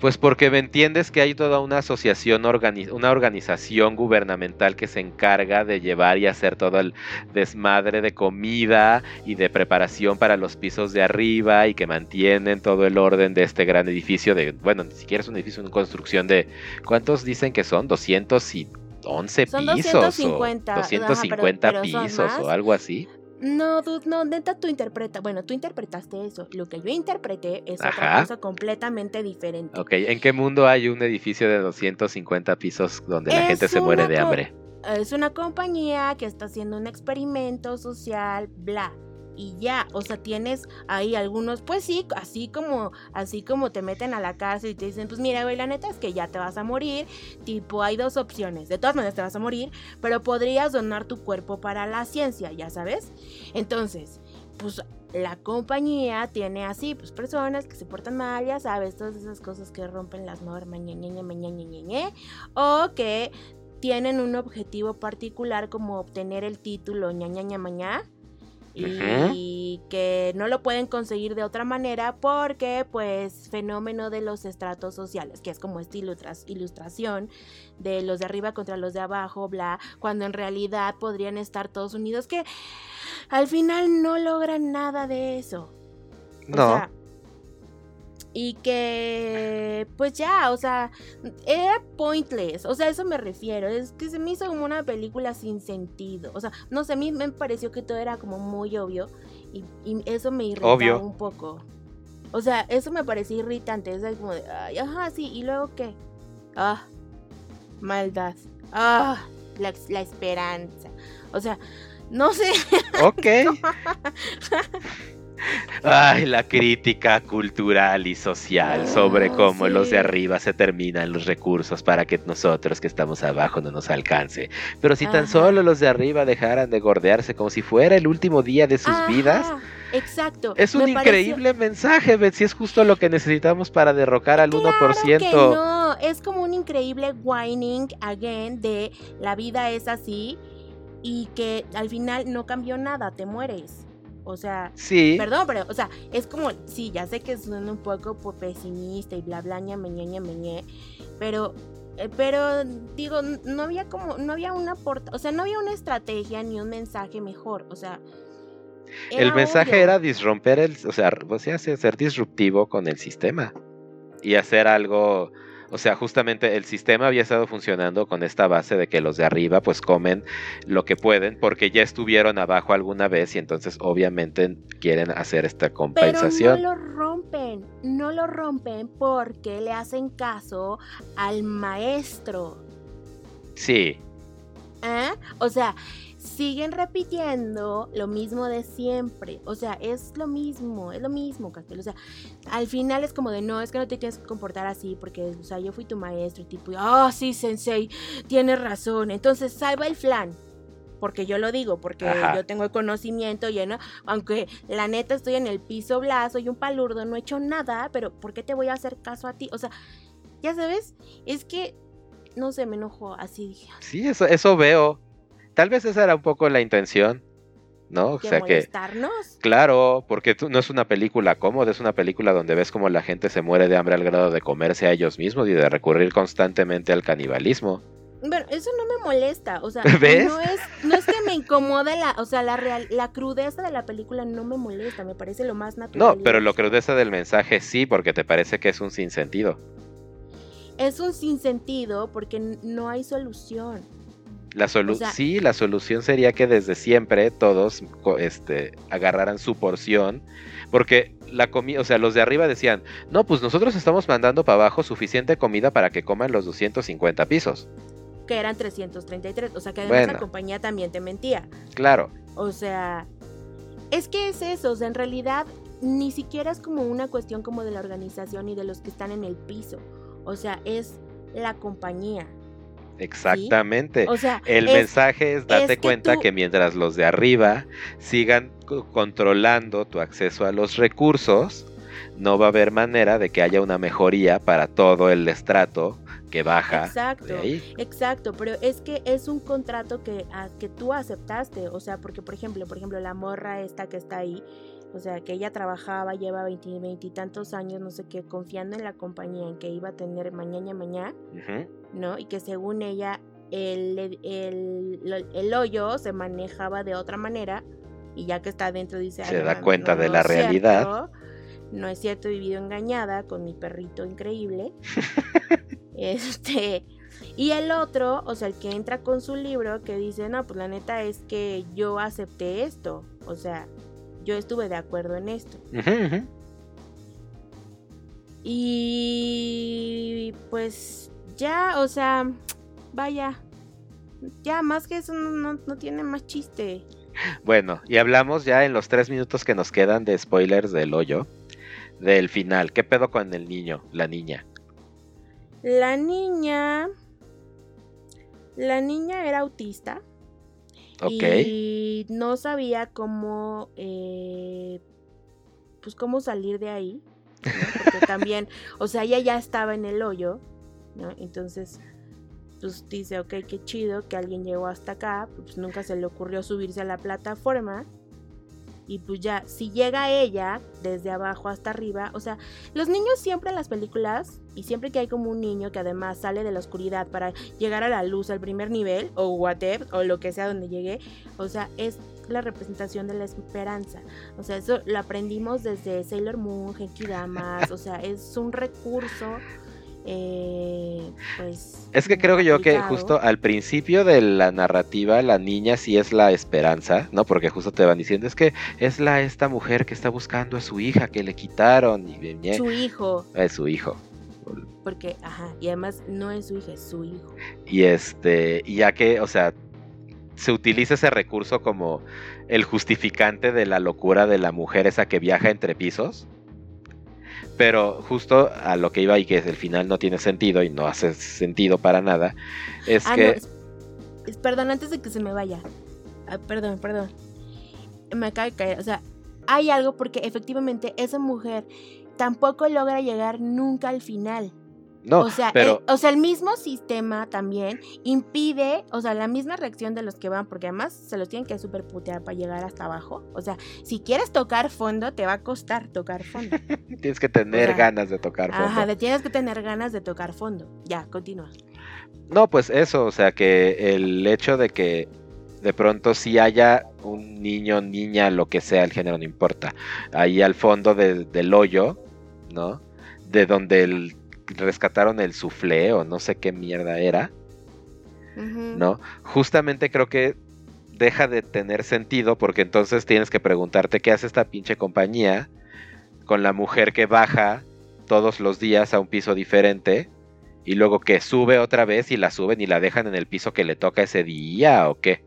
Pues porque me entiendes que hay toda una asociación, una organización gubernamental que se encarga de llevar y hacer todo el desmadre de comida y de preparación para los pisos de arriba y que mantienen todo el orden de este gran edificio de, bueno, ni siquiera es un edificio, una construcción de, ¿cuántos dicen que son? 200 y 11 pisos 250, o 250 pisos o algo así. No, dude, no, neta tú interpreta, bueno, tú interpretaste eso. Lo que yo interpreté es otra cosa completamente diferente. Ok, ¿en qué mundo hay un edificio de 250 pisos donde la gente se muere de hambre? Es una compañía que está haciendo un experimento social, bla y ya, o sea, tienes ahí algunos, pues sí, así como, así como te meten a la cárcel y te dicen, pues mira, güey, la neta es que ya te vas a morir, tipo, hay dos opciones, de todas maneras te vas a morir, pero podrías donar tu cuerpo para la ciencia, ya sabes. Entonces, pues la compañía tiene así, pues personas que se portan mal, ya sabes, todas esas cosas que rompen las normas, ñe, ñe, ñe, o que tienen un objetivo particular como obtener el título ña, ña, ña, maña, y que no lo pueden conseguir de otra manera porque pues fenómeno de los estratos sociales, que es como esta ilustración de los de arriba contra los de abajo, bla, cuando en realidad podrían estar todos unidos, que al final no logran nada de eso. No y que pues ya, o sea, era pointless, o sea, eso me refiero, es que se me hizo como una película sin sentido, o sea, no sé, a mí me pareció que todo era como muy obvio y, eso me irritó un poco. O sea, eso me parecía irritante, es como de, ay, ajá, sí, y luego qué? Ah, maldad. Ah, la, la esperanza. O sea, no sé. Ok. Ay, la crítica cultural y social sobre ah, cómo los de arriba se terminan los recursos para que nosotros que estamos abajo no nos alcance. Pero si tan solo los de arriba dejaran de gordearse como si fuera el último día de sus vidas. Exacto. Es un increíble mensaje, Betsy. Es justo lo que necesitamos para derrocar al 1%. no, es como un increíble whining again de la vida es así y que al final no cambió nada, te mueres. O sea, sí. perdón, pero, o sea, es como, sí, ya sé que suena un poco pesimista y bla, bla, ña, meñe, meñe, pero, eh, pero, digo, no había como, no había una porta, o sea, no había una estrategia ni un mensaje mejor, o sea. El mensaje era disromper el, o sea, o sea, ser disruptivo con el sistema y hacer algo o sea, justamente el sistema había estado funcionando con esta base de que los de arriba pues comen lo que pueden porque ya estuvieron abajo alguna vez y entonces obviamente quieren hacer esta compensación. Pero no lo rompen, no lo rompen porque le hacen caso al maestro. Sí. ¿Eh? O sea, siguen repitiendo lo mismo de siempre. O sea, es lo mismo, es lo mismo, Castel. O sea, al final es como de no, es que no te tienes que comportar así porque, o sea, yo fui tu maestro y tipo, ah, oh, sí, sensei, tienes razón. Entonces, salva el flan. Porque yo lo digo, porque yo tengo el conocimiento lleno, aunque la neta estoy en el piso bla, soy un palurdo, no he hecho nada, pero ¿por qué te voy a hacer caso a ti? O sea, ya sabes, es que no sé, me enojo así dije. Sí, eso, eso veo. Tal vez esa era un poco la intención, ¿no? O sea molestarnos? que claro, porque no es una película cómoda, es una película donde ves como la gente se muere de hambre al grado de comerse a ellos mismos y de recurrir constantemente al canibalismo. Bueno, eso no me molesta, o sea, no es no es que me incomode la, o sea, la real, la crudeza de la película no me molesta, me parece lo más natural. No, pero lo crudeza del mensaje sí, porque te parece que es un sinsentido. Es un sinsentido porque no hay solución. La solu O sea- sí, la solución sería que desde siempre todos este, agarraran su porción, porque la comida, o sea, los de arriba decían, no, pues nosotros estamos mandando para abajo suficiente comida para que coman los 250 pisos. Que eran 333. O sea, que además Bueno. la compañía también te mentía. Claro, O sea, es que es eso, o sea, en realidad ni siquiera es como una cuestión como de la organización y de los que están en el piso. O sea, es la compañía. Exactamente. O sea, El es- mensaje es date es que cuenta tú- que mientras los de arriba sigan co- controlando tu acceso a los recursos, no va a haber manera de que haya una mejoría para todo el estrato que baja Exacto. de ahí. Exacto, pero es que es un contrato que, a- que tú aceptaste, o sea, porque por ejemplo, por ejemplo, la morra esta que está ahí, o sea, que ella trabajaba, lleva veintitantos años, no sé qué, confiando en la compañía, en que iba a tener mañana mañana. ¿no? Y que según ella, el, el, el- el hoyo se manejaba de otra manera, y ya que está adentro dice, Se "Ay, no da cuenta no, de no la realidad". cierto, no es cierto, he vivido engañada con mi perrito increíble. Este, y el otro, o sea, el que entra con su libro, que dice, no, pues la neta es que yo acepté esto, o sea, yo estuve de acuerdo en esto. Y pues ya, o sea, vaya, ya más que eso no, no- no tiene más chiste. Bueno, y hablamos ya en los tres minutos que nos quedan de spoilers del hoyo, del final. ¿Qué pedo con el niño, la niña? La niña, la niña era autista. Ok. Y no sabía cómo, eh, pues cómo salir de ahí, ¿no? Porque también, o sea, ella ya estaba en el hoyo, ¿no? Entonces, pues dice, ok, qué chido que alguien llegó hasta acá, pues nunca se le ocurrió subirse a la plataforma. Y pues ya, si llega ella desde abajo hasta arriba, o sea, los niños siempre en las películas, y siempre que hay como un niño que además sale de la oscuridad para llegar a la luz al primer nivel, o whatever, o lo que sea donde llegue, o sea, es la representación de la esperanza. O sea, eso lo aprendimos desde Sailor Moon, Genki Damas, o sea, es un recurso, eh, pues... Es que creo yo que justo al principio de la narrativa la niña sí es la esperanza, ¿no? Porque justo te van diciendo es que es la esta mujer que está buscando a su hija que le quitaron y Su hijo, es su hijo. porque, ajá, y además no es su hija, es su hijo. Y este, y ya que, o sea, se utiliza ese recurso como el justificante de la locura de la mujer esa que viaja entre pisos. Pero justo a lo que iba y que el final no tiene sentido y no hace sentido para nada, es ah, que... no, perdón, antes de que se me vaya. Ah, perdón, perdón. Me acaba de caer. O sea, hay algo porque efectivamente esa mujer tampoco logra llegar nunca al final. No, o sea, pero... el, o sea, el mismo sistema también impide, o sea, la misma reacción de los que van, porque además se los tienen que super putear para llegar hasta abajo. O sea, si quieres tocar fondo, te va a costar tocar fondo. Tienes que tener o sea, ganas de tocar fondo. Ajá, de- tienes que tener ganas de tocar fondo. Ya, continúa. No, pues eso, o sea, que el hecho de que de pronto sí haya un niño, niña, lo que sea, el género no importa, ahí al fondo de- del hoyo, ¿no? De donde el- rescataron el suflé o no sé qué mierda era. ¿no? Justamente creo que deja de tener sentido porque entonces tienes que preguntarte qué hace esta pinche compañía con la mujer que baja todos los días a un piso diferente y luego que sube otra vez y la suben y la dejan en el piso que le toca ese día o qué.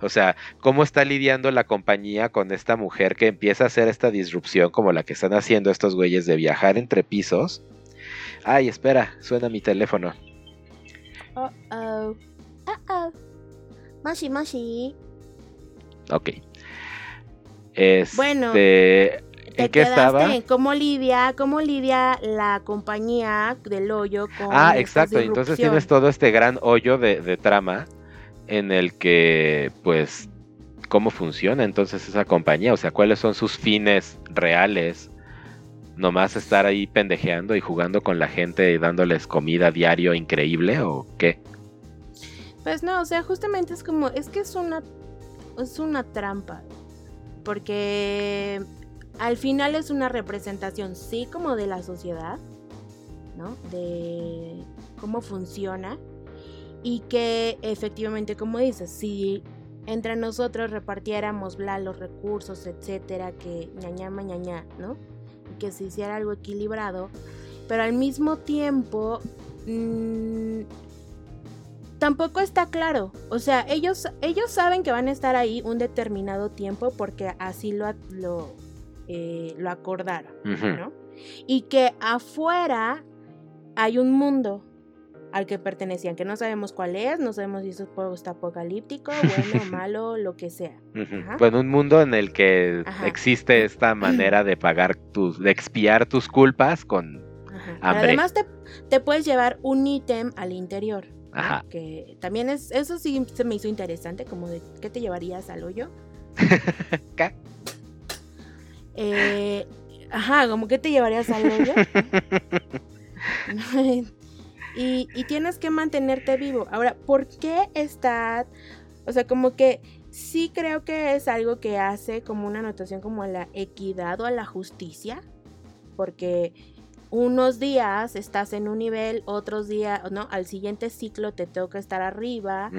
O sea, ¿cómo está lidiando la compañía con esta mujer que empieza a hacer esta disrupción como la que están haciendo estos güeyes de viajar entre pisos? Ay, espera, suena mi teléfono. Oh, oh. Oh, oh. Moshi, moshi. Ok. Este, Bueno, ¿En Te qué estaba? en cómo lidia, cómo lidia la compañía del hoyo con Ah, exacto. Entonces tienes todo este gran hoyo de, de trama en el que, pues, cómo funciona entonces esa compañía. O sea, cuáles son sus fines reales. Nomás estar ahí pendejeando y jugando con la gente y dándoles comida diario increíble o qué. Pues no, o sea, justamente es como, es que es una, es una trampa. Porque al final es una representación, sí, como de la sociedad, ¿no? De cómo funciona. y que efectivamente, como dices, si entre nosotros repartiéramos bla, los recursos, etcétera, que ñaña mañaña, ¿no? Que se hiciera algo equilibrado, pero al mismo tiempo mm, tampoco está claro. O sea, ellos, ellos saben que van a estar ahí un determinado tiempo porque así lo, lo, eh, lo acordaron, ¿no? Y que afuera hay un mundo al que pertenecían, que no sabemos cuál es, no sabemos si es post-apocalíptico, bueno, malo, lo que sea. Bueno, un mundo en el que existe esta manera de pagar tus, de expiar tus culpas con hambre. además te, te, puedes llevar un ítem al interior. Ajá. Que también es, eso sí se me hizo interesante, como de qué te llevarías al hoyo. ¿Qué? Eh, ajá, como que te llevarías al hoyo. y, y tienes que mantenerte vivo. Ahora, ¿por qué está? O sea, como que sí creo que es algo que hace como una anotación como a la equidad o a la justicia. Porque unos días estás en un nivel, otros días, no, al siguiente ciclo te toca estar arriba,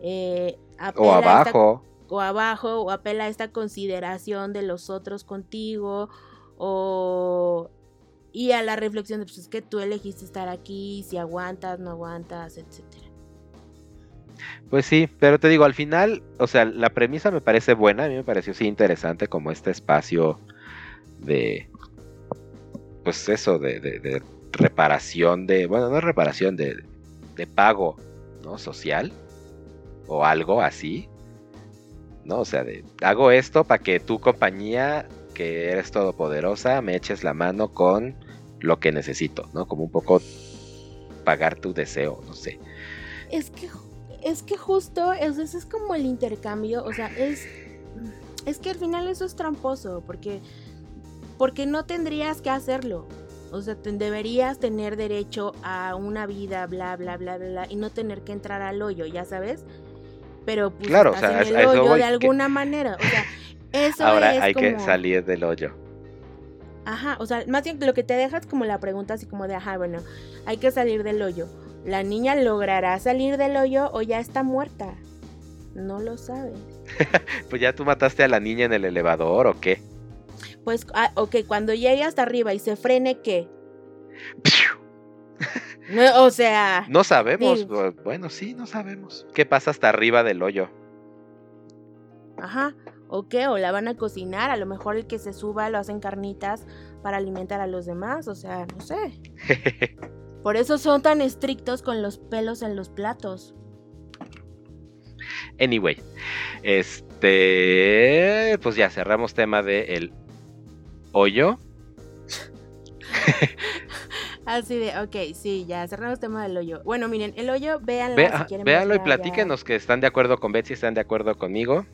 eh, o abajo. o abajo, o apela a esta consideración de los otros contigo, o y a la reflexión de pues es que tú elegiste estar aquí, si aguantas, no aguantas, etcétera. Pues sí, pero te digo, al final, o sea, la premisa me parece buena, a mí me pareció sí interesante como este espacio de, pues eso, de, reparación de, bueno, no reparación, de, de pago, ¿no? Social o algo así, ¿no? O sea, de, hago esto para que tu compañía, que eres todopoderosa, me eches la mano con lo que necesito, ¿no? Como un poco pagar tu deseo, no sé. Es que, es que justo, eso es como el intercambio, o sea, es, es que al final eso es tramposo, porque porque no tendrías que hacerlo. O sea, deberías tener derecho a una vida, bla, bla, bla, bla, y no tener que entrar al hoyo, ya sabes. Pero pues claro, o sea, el hoyo de alguna manera. O sea, eso Ahora hay que salir del hoyo. Ajá, o sea, más bien lo que te dejas como la pregunta así como de, ajá, bueno, hay que salir del hoyo. ¿La niña logrará salir del hoyo o ya está muerta? No lo sabes. pues ya tú mataste a la niña en el elevador o qué? Pues, ah, ok, cuando llegue hasta arriba y se frene, ¿qué? o sea... No sabemos, bueno, sí, no sabemos. ¿Qué pasa hasta arriba del hoyo? Ajá, o qué, o la van a cocinar, a lo mejor el que se suba lo hacen carnitas para alimentar a los demás, o sea, no sé. Por eso son tan estrictos con los pelos en los platos. Anyway, este, pues ya cerramos tema de el hoyo. Así de, ok, sí, ya cerramos el tema del hoyo. Bueno, miren, el hoyo, véanlo si quieren Véanlo y platíquenos que están de acuerdo con Betsy, están de acuerdo conmigo.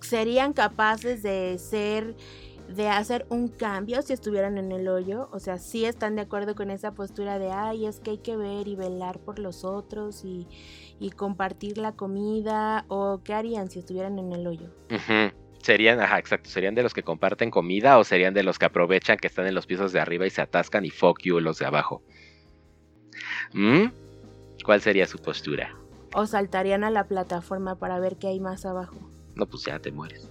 ¿Serían capaces de ser, de hacer un cambio si estuvieran en el hoyo? O sea, sí están de acuerdo con esa postura de, ay, es que hay que ver y velar por los otros y, compartir la comida. ¿O qué harían si estuvieran en el hoyo? Serían, ajá, exacto, serían de los que comparten comida o serían de los que aprovechan que están en los pisos de arriba y se atascan y fuck you los de abajo. ¿Mm? ¿Cuál sería su postura? O saltarían a la plataforma para ver qué hay más abajo. No, pues ya te mueres.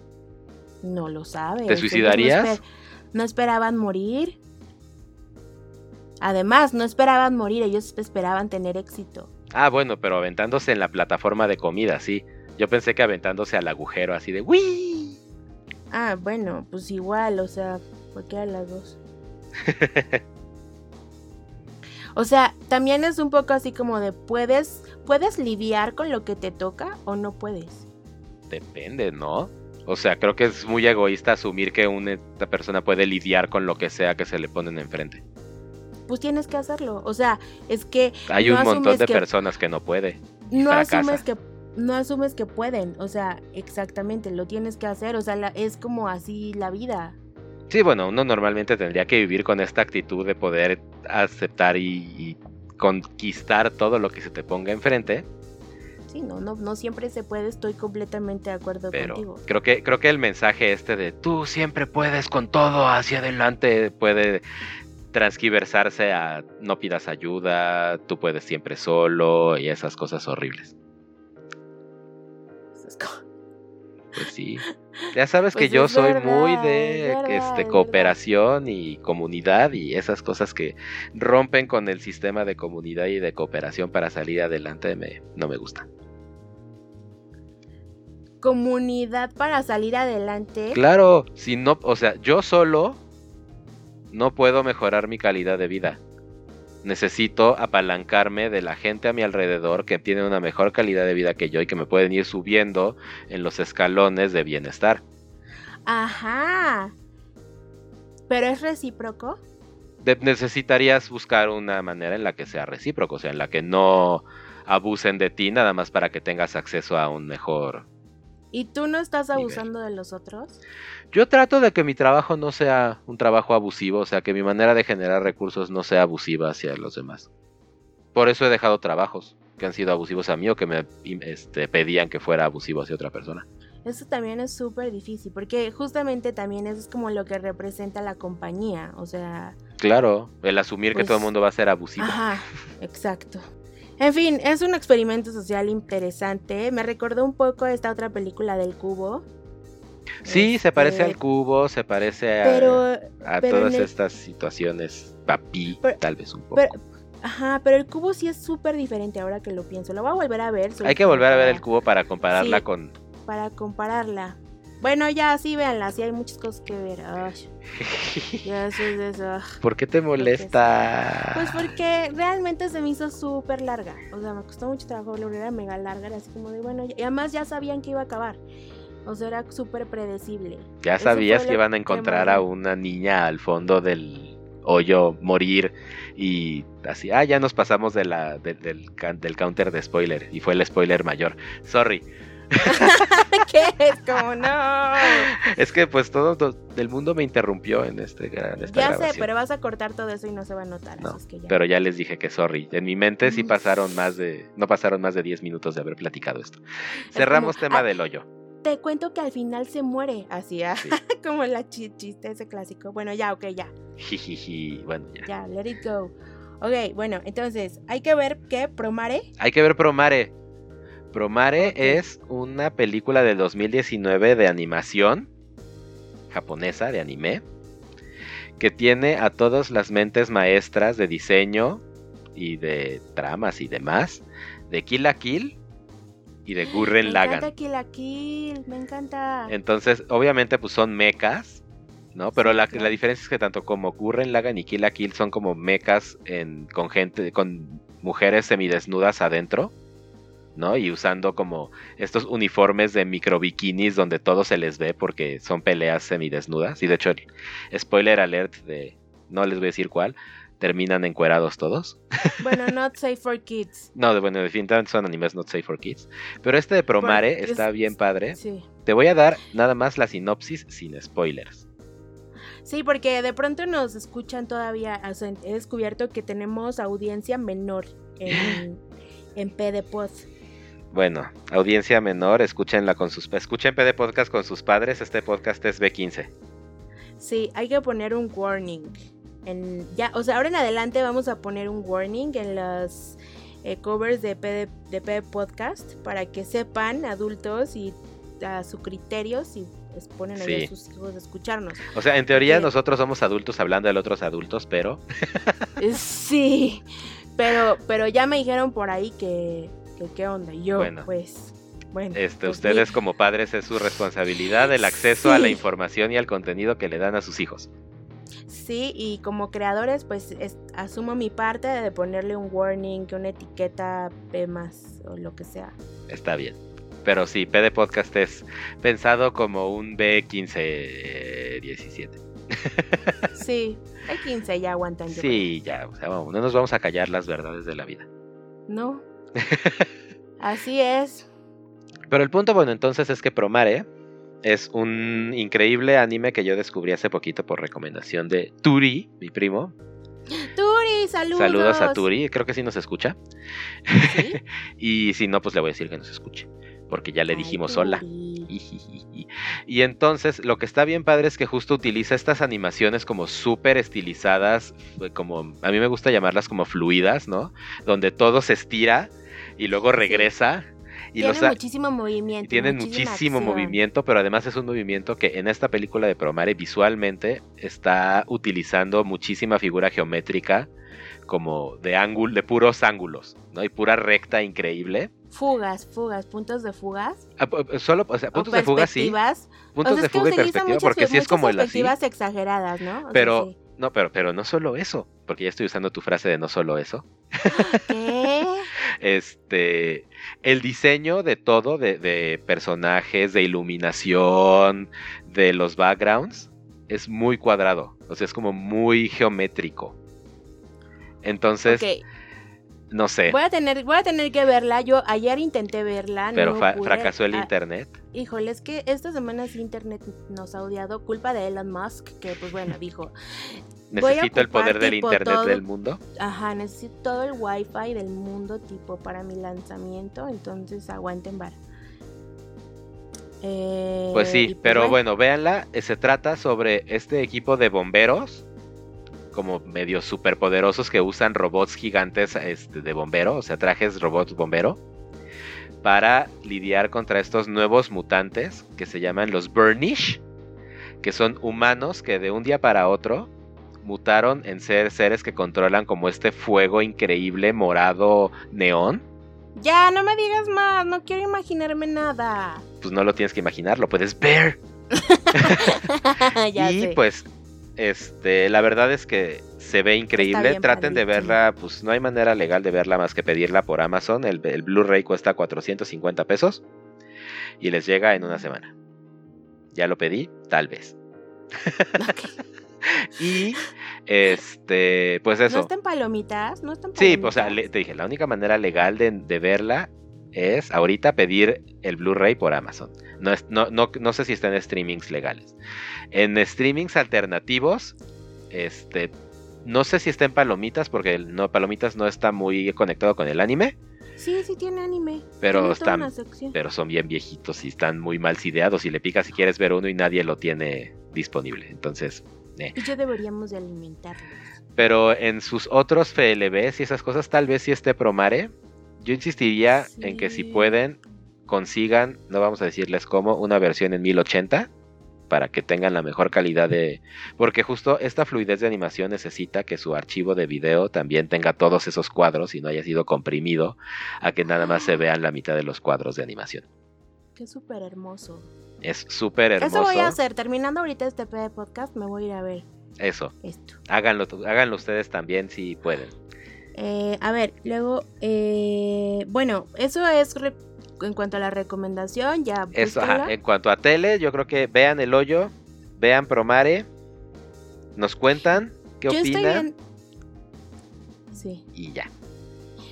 No lo sabes. ¿Te suicidarías? no esperaban morir. Además, no esperaban morir, ellos esperaban tener éxito. Ah, bueno, pero aventándose en la plataforma de comida, sí. Yo pensé que aventándose al agujero así de ¡Wii! Ah, bueno, pues igual, o sea, cualquiera de las dos. o sea, también es un poco así como de puedes puedes lidiar con lo que te toca o no puedes. Depende, ¿no? O sea, creo que es muy egoísta asumir que una persona puede lidiar con lo que sea que se le ponen enfrente. Pues tienes que hacerlo. O sea, es que. Hay un montón de personas que no puede. No asumes que no asumes que pueden, o sea, exactamente, lo tienes que hacer, o sea, es como así la vida. Sí, bueno, uno normalmente tendría que vivir con esta actitud de poder aceptar y, conquistar todo lo que se te ponga enfrente. No, no, no siempre se puede, estoy completamente de acuerdo Pero contigo. Creo que, creo que el mensaje este de tú siempre puedes con todo hacia adelante puede transquiversarse a no pidas ayuda, tú puedes siempre solo y esas cosas horribles. Eso es como- Pues sí. Ya sabes que Pues yo soy verdad, muy es de verdad, este cooperación y comunidad y esas cosas que rompen con el sistema de comunidad y de cooperación para salir adelante me, no me gustan. Comunidad para salir adelante. Claro, si no, o sea, yo solo no puedo mejorar mi calidad de vida. Necesito apalancarme de la gente a mi alrededor que tiene una mejor calidad de vida que yo y que me pueden ir subiendo en los escalones de bienestar. Ajá. Pero es recíproco. De- necesitarías buscar una manera en la que sea recíproco, o sea, en la que no abusen de ti nada más para que tengas acceso a un mejor... ¿Y tú no estás Nivel. abusando de los otros? Yo trato de que mi trabajo no sea un trabajo abusivo, o sea, que mi manera de generar recursos no sea abusiva hacia los demás. Por eso he dejado trabajos que han sido abusivos a mí o que me este, pedían que fuera abusivo hacia otra persona. Eso también es súper difícil, porque justamente también eso es como lo que representa la compañía, o sea, Claro, el asumir que Pues- todo el mundo va a ser abusivo. ajá, exacto. En fin, es un experimento social interesante. Me recordó un poco a esta otra película del cubo. Sí, se parece Este, al cubo, se parece a, Pero, a pero todas el- estas situaciones papi, Pero- tal vez un poco. ajá, pero el cubo sí es súper diferente ahora que lo pienso. Lo voy a volver a ver. Hay que volver a ver el cubo para compararla Sí. con... Para compararla. Bueno, ya sí, véanla, sí hay muchas cosas que ver. Ay, ya eso es eso. ¿Por qué te molesta? Pues porque realmente se me hizo súper larga. O sea, me costó mucho trabajo verla, era mega larga, era así como de bueno. Y además ya sabían que iba a acabar. O sea, era súper predecible. Ya sabías que iban a encontrar a una niña al fondo del hoyo morir y así, ah, ya nos pasamos de la, de- del, del counter de spoiler y fue el spoiler mayor. Sorry. ¿Qué es? Como no. Es que pues todo, todo el mundo me interrumpió en, este, esta Ya sé, pero vas a cortar todo eso y no se va a notar. No, así es que ya. Pero ya les dije que sorry. En mi mente sí Mm. pasaron más de, no pasaron más de 10 minutos de haber platicado esto. Cerramos como, tema ah, del hoyo. Te cuento que al final se muere. Así, ah, Sí. como la chi- chiste ese clásico. Bueno, ya, ok, ya. Jijiji. Bueno, ya. Ya, let it go. Ok, bueno, entonces, hay que ver que Promare. Hay que ver Promare. Promare es una película de 2019 de animación japonesa, de anime, que tiene a todas las mentes maestras de diseño y de tramas y demás, de Kill la Kill y de Gurren Me Lagann. encanta Kill la Kill, me encanta. Entonces, obviamente, pues son mechas, ¿no? Pero Sí, la, claro. la diferencia es que tanto como Gurren Lagann y Kill la Kill son como mechas en, con gente, con mujeres semidesnudas adentro, ¿no? Y usando como estos uniformes de micro bikinis donde todo se les ve porque son peleas semidesnudas. Y de hecho, spoiler alert de, no les voy a decir cuál, terminan encuerados todos. Bueno, not safe for kids. No, de- bueno, definitivamente son animes not safe for kids. Pero este de Promare está es- bien padre. Sí. Te voy a dar nada más la sinopsis sin spoilers. Sí, porque de pronto nos escuchan todavía. O sea, he descubierto que tenemos audiencia menor en, en PDPod. Bueno, audiencia menor, escúchenla con sus escuchen PD Podcast con sus padres, este podcast es B15. Sí, hay que poner un warning. En, ya, o sea, ahora en adelante vamos a poner un warning en los eh, covers de PD, de PD Podcast para que sepan adultos y a su criterio si ponen Sí. a sus hijos a escucharnos. O sea, en teoría nosotros somos adultos hablando de otros adultos, pero Sí, pero, pero ya me dijeron por ahí que, que qué onda. Y yo, Bueno. pues, bueno. este, pues, ustedes como padres es su responsabilidad el acceso a la Sí. información y al contenido que le dan a sus hijos. Sí, y como creadores, pues es- asumo mi parte de ponerle un warning, que una etiqueta P más o lo que sea. Está bien. Pero sí, PD Podcast es pensado como un B15-17. Sí, hay 15 ya aguantan. Sí, ya, o sea, vamos, no nos vamos a callar las verdades de la vida. No. Así es. Pero el punto, bueno, entonces es que Promare es un increíble anime que yo descubrí hace poquito por recomendación de Turi, mi primo. Turi, saludos. Saludos a Turi, creo que sí nos escucha. ¿Sí? Y si no, pues le voy a decir que nos escuche, porque ya le Ay, dijimos hola. Y entonces lo que está bien padre es que justo utiliza estas animaciones como súper estilizadas, como a mí me gusta llamarlas como fluidas, ¿no? Donde todo se estira y luego regresa. Y tienen muchísimo movimiento. Tienen muchísimo movimiento, pero además es un movimiento que en esta película de Promare visualmente está utilizando muchísima figura geométrica como de ángulo, de puros ángulos, ¿no? Y pura recta increíble. Fugas, fugas, puntos de fugas. Ah, solo, o sea, puntos de fugas sí. Puntos de fuga y perspectiva, porque sí es como el así. exageradas, ¿no? pero, no, pero, pero no solo eso, porque ya estoy usando tu frase de no solo eso. ¿Qué? este, el diseño de todo, de, de personajes, de iluminación, de los backgrounds, es muy cuadrado. O sea, es como muy geométrico. Entonces, no sé. Voy a tener, voy a tener que verla. Yo ayer intenté verla. Pero fracasó el ah, internet. Híjole, es que esta semana sí internet nos ha odiado. Culpa de Elon Musk, que pues bueno, dijo. Necesito el poder del internet del mundo. Ajá, necesito todo el wifi del mundo, tipo, para mi lanzamiento. Entonces aguanten bar. pues sí, eh, pero bueno, véanla. Se trata sobre este equipo de bomberos como medio superpoderosos que usan robots gigantes este, de bombero, o sea, trajes robots bombero, para lidiar contra estos nuevos mutantes que se llaman los Burnish, que son humanos que de un día para otro mutaron en ser seres que controlan como este fuego increíble morado neón. Ya, no me digas más, no quiero imaginarme nada. Pues no lo tienes que imaginar, lo puedes ver. y pues este, la verdad es que se ve increíble. Traten de verla, pues no hay manera legal de verla más que pedirla por Amazon. El, Blu-ray cuesta 450 pesos y les llega en una semana. Ya lo pedí, tal vez. y este, pues eso. ¿No están palomitas? ¿No están Sí, pues, o sea, te dije, la única manera legal de, de verla es ahorita pedir el Blu-ray por Amazon. No, no, no, no, sé si está en streamings legales. En streamings alternativos, este, no sé si está en Palomitas, porque no, Palomitas no está muy conectado con el anime. Sí, sí tiene anime. Pero están, pero son bien viejitos y están muy mal ideados. Y le picas si quieres ver uno y nadie lo tiene disponible. Entonces, eh. Y yo deberíamos de alimentarlos. Pero en sus otros FLBs y esas cosas, tal vez sí esté Promare. Yo insistiría en que si pueden, consigan, no vamos a decirles cómo, una versión en 1080 para que tengan la mejor calidad de... Porque justo esta fluidez de animación necesita que su archivo de video también tenga todos esos cuadros y no haya sido comprimido a que nada más se vean la mitad de los cuadros de animación. Qué súper hermoso. Es súper hermoso. Eso voy a hacer. Terminando ahorita este podcast, me voy a ir a ver. Eso. Esto. Háganlo, háganlo ustedes también si pueden. Eh, a ver, luego, eh, bueno, eso es en cuanto a la recomendación, ya. Eso, en cuanto a tele, yo creo que vean el hoyo, vean Promare, nos cuentan qué opinan. Sí. Y ya.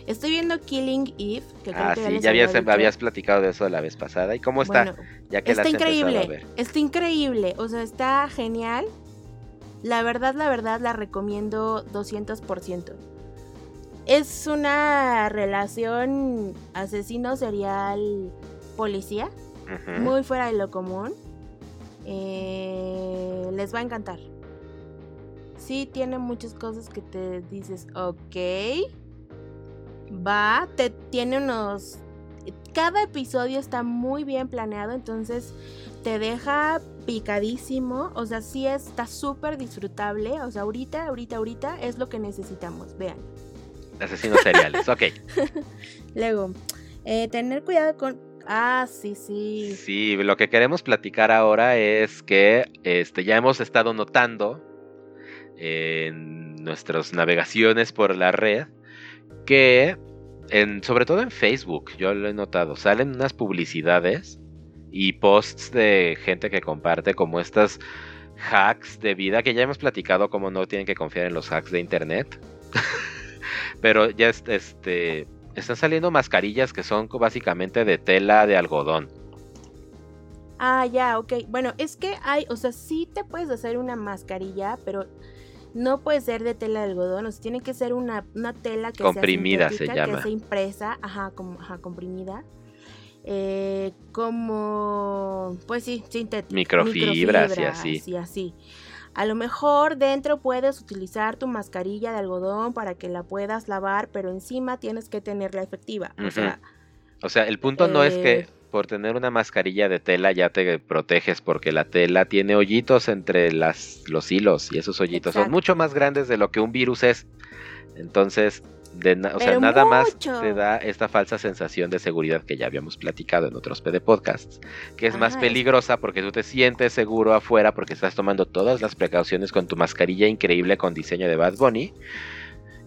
Estoy viendo Killing Eve. Que ah, sí, ya habías, habías, platicado de eso la vez pasada. ¿Y cómo está? ya que está increíble. Está increíble. O sea, está genial. La verdad, la verdad, la recomiendo 200% es una relación asesino serial policía, muy fuera de lo común. Eh, les va a encantar. Sí, tiene muchas cosas que te dices, ok, va, te tiene unos... Cada episodio está muy bien planeado, entonces te deja picadísimo, o sea, sí está súper disfrutable, o sea, ahorita, ahorita, ahorita es lo que necesitamos, vean asesinos seriales. ok. Luego, eh, tener cuidado con... Ah, sí, sí. Sí, lo que queremos platicar ahora es que este, ya hemos estado notando en nuestras navegaciones por la red que, en, sobre todo en Facebook, yo lo he notado, salen unas publicidades y posts de gente que comparte como estas hacks de vida que ya hemos platicado como no tienen que confiar en los hacks de internet. Pero ya este, están saliendo mascarillas que son básicamente de tela de algodón. Ah, ya, ok. Bueno, es que hay, o sea, sí te puedes hacer una mascarilla, pero no puede ser de tela de algodón, o sea, tiene que ser una, tela que comprimida se llama. Que sea impresa, ajá, como, ajá, comprimida. eh, como, pues sí, sintéticas. Microfibras, y así. Y así. A lo mejor dentro puedes utilizar tu mascarilla de algodón para que la puedas lavar, pero encima tienes que tenerla efectiva. O sea, o sea el punto no es que eh, por tener una mascarilla de tela ya te proteges porque la tela tiene hoyitos entre las, los hilos y esos hoyitos son mucho más grandes de lo que un virus es. Entonces, de o sea, nada más te da esta falsa sensación de seguridad que ya habíamos platicado en otros PD podcasts, que es más Ajá, es- peligrosa porque tú te sientes seguro afuera porque estás tomando todas las precauciones con tu mascarilla increíble con diseño de Bad Bunny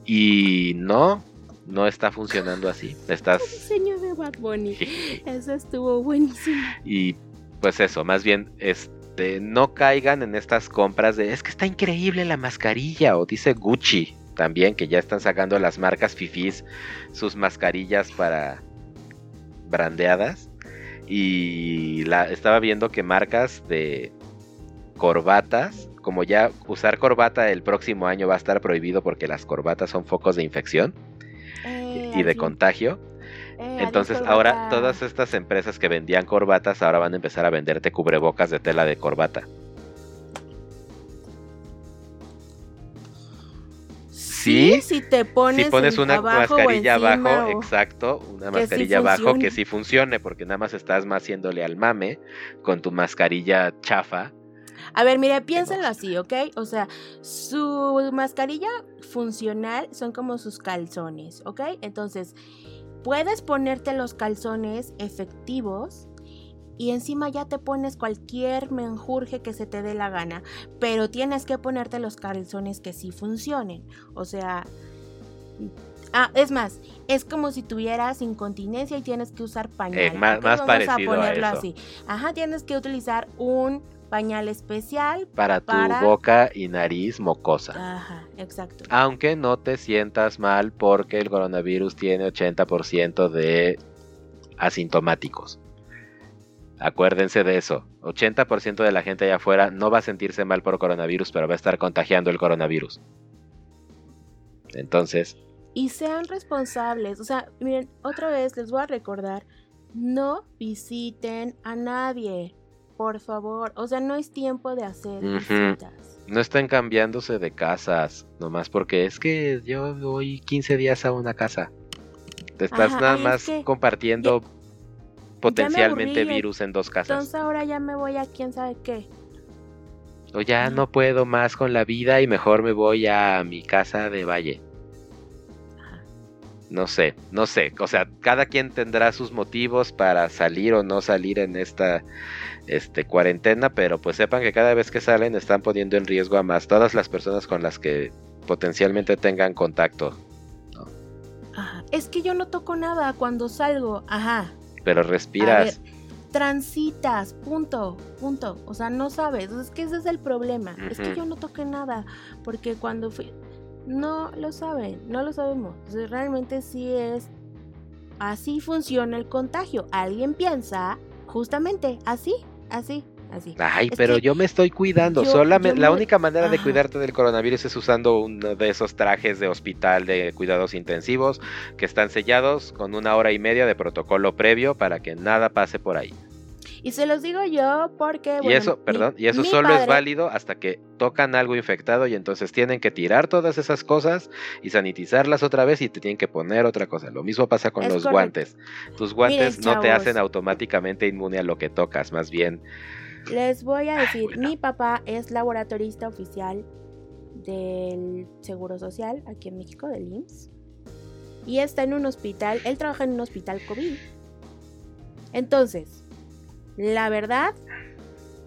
y no, no está funcionando así. Estás diseño de Bad Bunny. Eso estuvo buenísimo. y pues eso, más bien, este, no caigan en estas compras de es que está increíble la mascarilla, o dice Gucci también, que ya están sacando las marcas fifís sus mascarillas para brandeadas. Y la, estaba viendo que marcas de corbatas, como ya usar corbata el próximo año va a estar prohibido porque las corbatas son focos de infección Eh, y de así. contagio. Eh, Entonces ahora todas estas empresas que vendían corbatas ahora van a empezar a venderte cubrebocas de tela de corbata. Sí, si te pones, si pones en- una abajo mascarilla encima, abajo, o- exacto, una sí mascarilla abajo que sí funcione, porque nada más estás más haciéndole al mame con tu mascarilla chafa. A ver, mire, piénsenlo así, ¿ok? O sea, su mascarilla funcional son como sus calzones, ¿ok? Entonces, puedes ponerte los calzones efectivos y encima ya te pones cualquier menjurje que se te dé la gana, pero tienes que ponerte los calzones que sí funcionen. O sea, ah, es más, es como si tuvieras incontinencia y tienes que usar pañal. Eh, más- Vamos parecido a ponerlo eso. así. Ajá, tienes que utilizar un pañal especial. Para tu Para- boca y nariz mocosa. Ajá, exacto. Aunque no te sientas mal porque el coronavirus tiene 80% de asintomáticos. Acuérdense de eso. 80% de la gente allá afuera no va a sentirse mal por coronavirus, pero va a estar contagiando el coronavirus. Entonces, Y sean responsables. O sea, miren, otra vez les voy a recordar, no visiten a nadie. Por favor. O sea, no es tiempo de hacer visitas. no estén cambiándose de casas, nomás porque es que yo voy 15 días a una casa. Te estás Ajá, nada más que compartiendo potencialmente aburrí, virus en dos casas. Entonces ahora ya me voy a quién sabe qué. O ya no puedo más con la vida y mejor me voy a mi casa de valle. Ajá. No sé, no sé. O sea, cada quien tendrá sus motivos para salir o no salir en esta este, cuarentena, pero pues sepan que cada vez que salen están poniendo en riesgo a más todas las personas con las que potencialmente tengan contacto. Ajá. Es que yo no toco nada cuando salgo. Ajá. Pero respiras. transitas, punto, punto. O sea, no sabes, es que ese es el problema. Es que yo no toqué nada, porque cuando fui, no lo saben, no lo sabemos. O sea, realmente sí es, así funciona el contagio. Alguien piensa justamente así, así, así. Ay, Es pero yo me estoy cuidando. yo- Solamente, yo la única manera de cuidarte del coronavirus es usando uno de esos trajes de hospital de cuidados intensivos que están sellados con una hora y media de protocolo previo para que nada pase por ahí. Y se los digo yo porque, y eso, mi- perdón, y eso solo es válido hasta que tocan algo infectado y entonces tienen que tirar todas esas cosas y sanitizarlas otra vez y te tienen que poner otra cosa. Lo mismo pasa con Es los correcto. guantes. Tus guantes no te hacen automáticamente inmune a lo que tocas, más bien. Les voy a decir, mi papá es laboratorista oficial del Seguro Social aquí en México, del IMSS. Y está en un hospital, él trabaja en un hospital COVID. Entonces, la verdad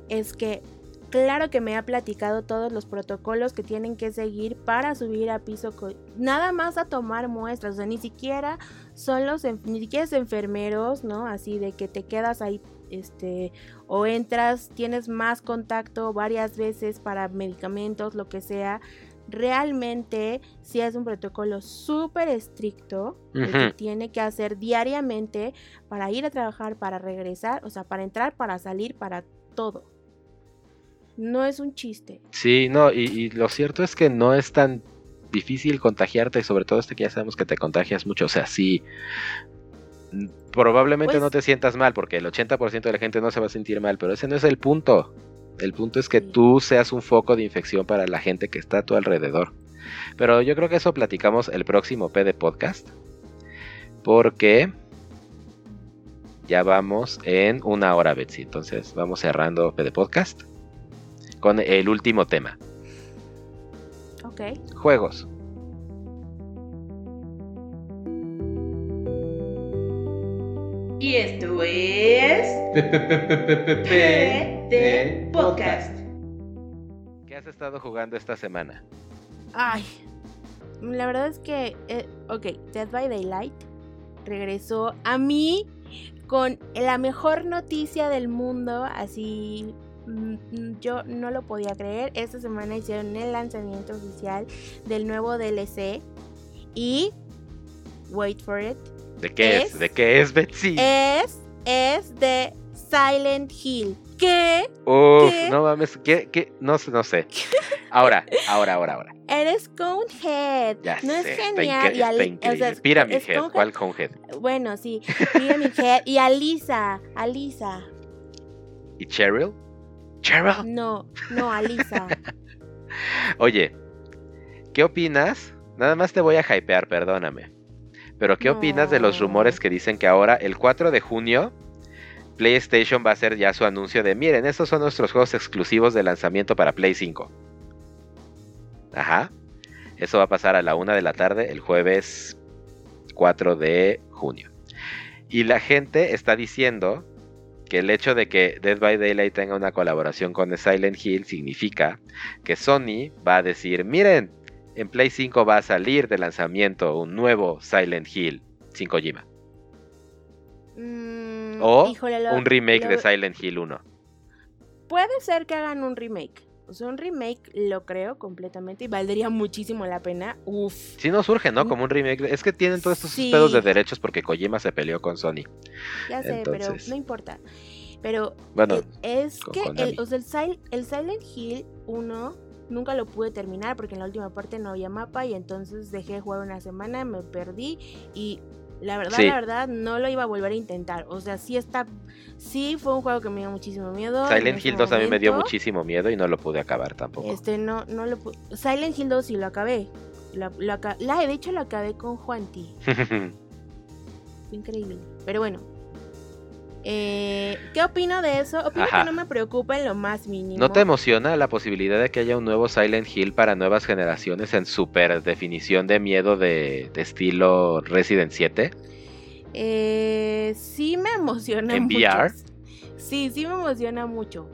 es que claro que me ha platicado todos los protocolos que tienen que seguir para subir a piso co- nada más a tomar muestras, o sea, ni siquiera son los ni siquiera es enfermeros, ¿no? Así de que te quedas ahí este o entras, tienes más contacto varias veces para medicamentos, lo que sea. Realmente sí es un protocolo súper estricto el que tiene que hacer diariamente para ir a trabajar, para regresar, o sea, para entrar, para salir, para todo. No es un chiste. Sí, no, y, y lo cierto es que no es tan difícil contagiarte, sobre todo este que ya sabemos que te contagias mucho. O sea, sí, Probablemente Pues- no te sientas mal porque el 80% de la gente no se va a sentir mal, pero ese no es el punto. El punto es que tú seas un foco de infección para la gente que está a tu alrededor. Pero yo creo que eso platicamos el próximo P de podcast. Porque ya vamos en una hora, Betsy. Entonces vamos cerrando P de podcast con el último tema. Ok. Juegos. Y esto es de Podcast. ¿Qué has estado jugando esta semana? Ay, la verdad es que, eh, ok, Dead by Daylight regresó a mí con la mejor noticia del mundo, así mm, yo no lo podía creer. Esta semana hicieron el lanzamiento oficial del nuevo DLC y, wait for it, ¿De qué es? Es- ¿De qué es, Betsy? es, es de Silent Hill. ¿Qué? Uf, ¿Qué? no mames, ¿qué, qué? No, sé, no sé. Ahora, ahora, ahora, ahora. Eres Conehead. Ya no sé, es está, genial. está o increíble. sea, es- Pyramid es Head, Conehead- ¿cuál Conehead? Bueno, sí. Pyramid Head y Alisa. Alisa. ¿Y Cheryl? ¿Cheryl? No, no, Alisa. Oye, ¿qué opinas? Nada más te voy a hypear, perdóname. Pero ¿qué opinas de los rumores que dicen que ahora, el 4 de junio, PlayStation va a hacer ya su anuncio de, miren, estos son nuestros juegos exclusivos de lanzamiento para Play 5? Ajá. Eso va a pasar a la una de la tarde el jueves 4 de junio. Y la gente está diciendo que el hecho de que Dead by Daylight tenga una colaboración con Silent Hill significa que Sony va a decir, miren, en Play 5 va a salir de lanzamiento un nuevo Silent Hill sin Kojima. Mm, O híjole, lo- un remake lo- de Silent Hill 1. Puede ser que hagan un remake. O sea, un remake lo creo completamente y valdría muchísimo la pena. Uf. Si no surge, ¿no? Como un remake. Es que tienen todos estos Sí. pedos de derechos porque Kojima se peleó con Sony. Ya sé, pero no importa. Pero Bueno, eh, es que el, o sea, el Silent Hill 1 nunca lo pude terminar porque en la última parte no había mapa y entonces dejé de jugar una semana, me perdí y la verdad, Sí. la verdad, no lo iba a volver a intentar. O sea, sí está, sí fue un juego que me dio muchísimo miedo. en Silent Hill 2 a mí me dio momento. muchísimo miedo y no lo pude acabar tampoco. Este, no, no lo pu- Silent Hill 2 sí lo acabé. Aca- la, de hecho lo acabé con Juanti. Increíble. Pero bueno. Eh, ¿Qué opino de eso? Opino Ajá. que no me preocupa en lo más mínimo. ¿No te emociona la posibilidad de que haya un nuevo Silent Hill para nuevas generaciones en super definición de miedo de, de estilo Resident 7? Eh, sí me emociona ¿En mucho. VR? Sí, sí me emociona mucho.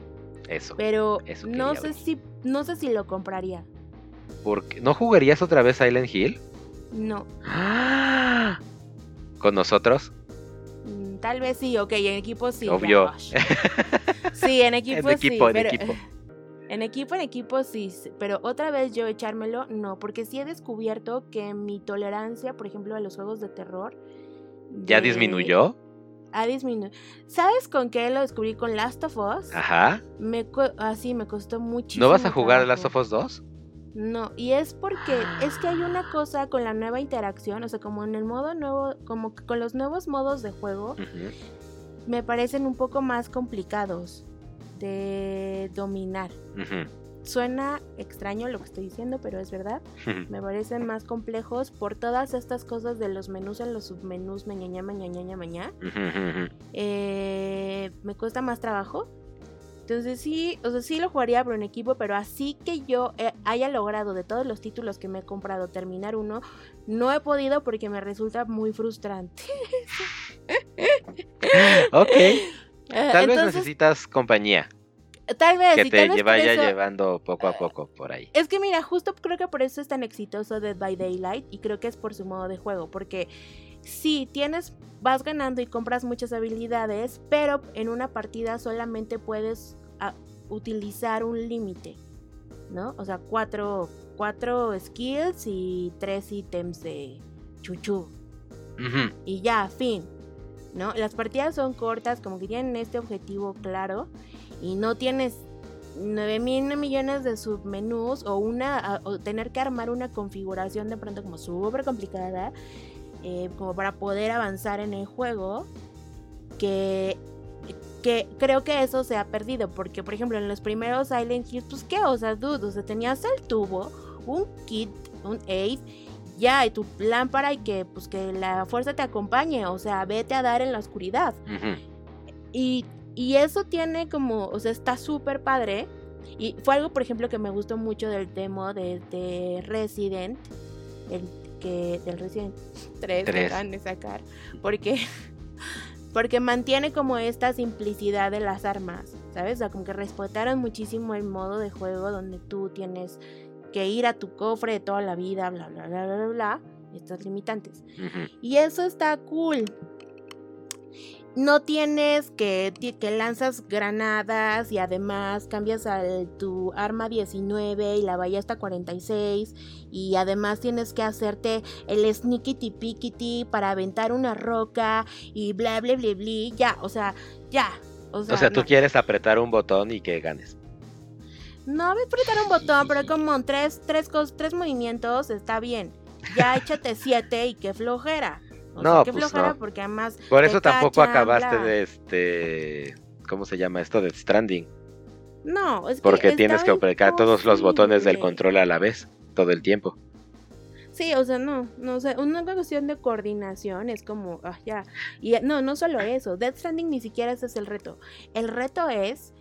Eso. Pero Eso no sé ver. si no sé si lo compraría. Porque ¿No jugarías otra vez Silent Hill? No. ¿Con nosotros? Tal vez sí, ok, en equipo sí. Obvio. Sí, en equipo, En equipo, sí. en pero- equipo. En equipo, en equipo sí, pero otra vez yo echármelo, no, porque sí he descubierto que mi tolerancia, por ejemplo, a los juegos de terror... ¿Ya de- disminuyó? Ha disminuido. ¿Sabes con qué lo descubrí? Con Last of Us. Ajá. Me así me costó muchísimo. ¿No vas a jugar trabajo. Last of Us 2? No, y es porque es que hay una cosa con la nueva interacción, o sea, como en el modo nuevo, como que con los nuevos modos de juego, me parecen un poco más complicados de dominar. Suena extraño lo que estoy diciendo, pero es verdad. Me parecen más complejos por todas estas cosas de los menús en los submenús, mañana, mañana, mañana. Eh, me cuesta más trabajo. Entonces sí, o sea, sí lo jugaría pero en equipo, pero así que yo eh, haya logrado de todos los títulos que me he comprado terminar uno, no he podido porque me resulta muy frustrante. Ok. Eh, Tal vez necesitas compañía tal vez, que y te tal vez lle- por vaya eso- llevando poco a poco por ahí. Es que mira, justo creo que por eso es tan exitoso Dead by Daylight y creo que es por su modo de juego, porque sí, tienes, vas ganando y compras muchas habilidades, pero en una partida solamente puedes utilizar un límite, ¿no? O sea, cuatro, cuatro skills y tres ítems de chuchu y ya, fin. ¿No? Las partidas son cortas, como que tienen este objetivo claro y no tienes 9 mil millones de submenús o una o tener que armar una configuración de pronto como súper complicada eh, como para poder avanzar en el juego, que, que creo que eso se ha perdido, porque por ejemplo en los primeros Silent Hills, pues qué, o sea, dude, o sea, tenías el tubo, un kit, un aid, ya, y tu lámpara y que pues que la fuerza te acompañe, o sea, vete a dar en la oscuridad. Y, y eso tiene como, o sea, está súper padre. Y fue algo, por ejemplo, que me gustó mucho del demo de, de Resident, el que del Resident 3 que Tres. acaban de sacar, porque porque mantiene como esta simplicidad de las armas, ¿sabes? O sea, como que respetaron muchísimo el modo de juego donde tú tienes que ir a tu cofre de toda la vida, bla, bla, bla, bla, bla, bla, estas limitantes. Y eso está cool. No tienes que, que lanzas granadas y además cambias al, tu arma 19 y la ballesta 46 y además tienes que hacerte el sneakity pickity para aventar una roca y bla bla bla bla ya, o sea, ya. O sea, O sea, tú no. quieres apretar un botón y que ganes. No me apretar un botón, pero como tres, tres, tres movimientos está bien. Ya échate siete y qué flojera. O No, sea, qué pues flojera no. porque además. Por eso tampoco cachan, acabaste bla. de este. ¿Cómo se llama esto? De Stranding. No, es que. Porque tienes que apretar todos los botones del control a la vez, todo el tiempo. Sí, o sea, no, no, o sea, una cuestión de coordinación es como, ah, ya. Y no, no solo eso, Death Stranding ni siquiera ese es el reto. El reto es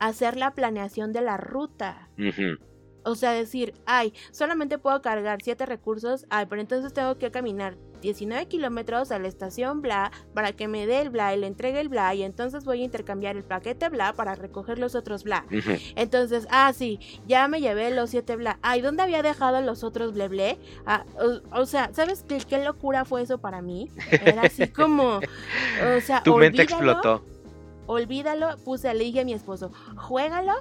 hacer la planeación de la ruta. Ujú. O sea, decir, ay, solamente puedo cargar 7 recursos, ay, pero entonces tengo que caminar 19 kilómetros a la estación bla para que me dé el bla y le entregue el bla y entonces voy a intercambiar el paquete bla para recoger los otros bla. Entonces, ah, sí, ya me llevé los 7 bla. Ay, ¿dónde había dejado los otros ble ble? Ah, o, o sea, ¿sabes qué, qué locura fue eso para mí? Era así como, o sea, Tu mente explotó. Olvídalo, puse, le dije a mi esposo, juégalo,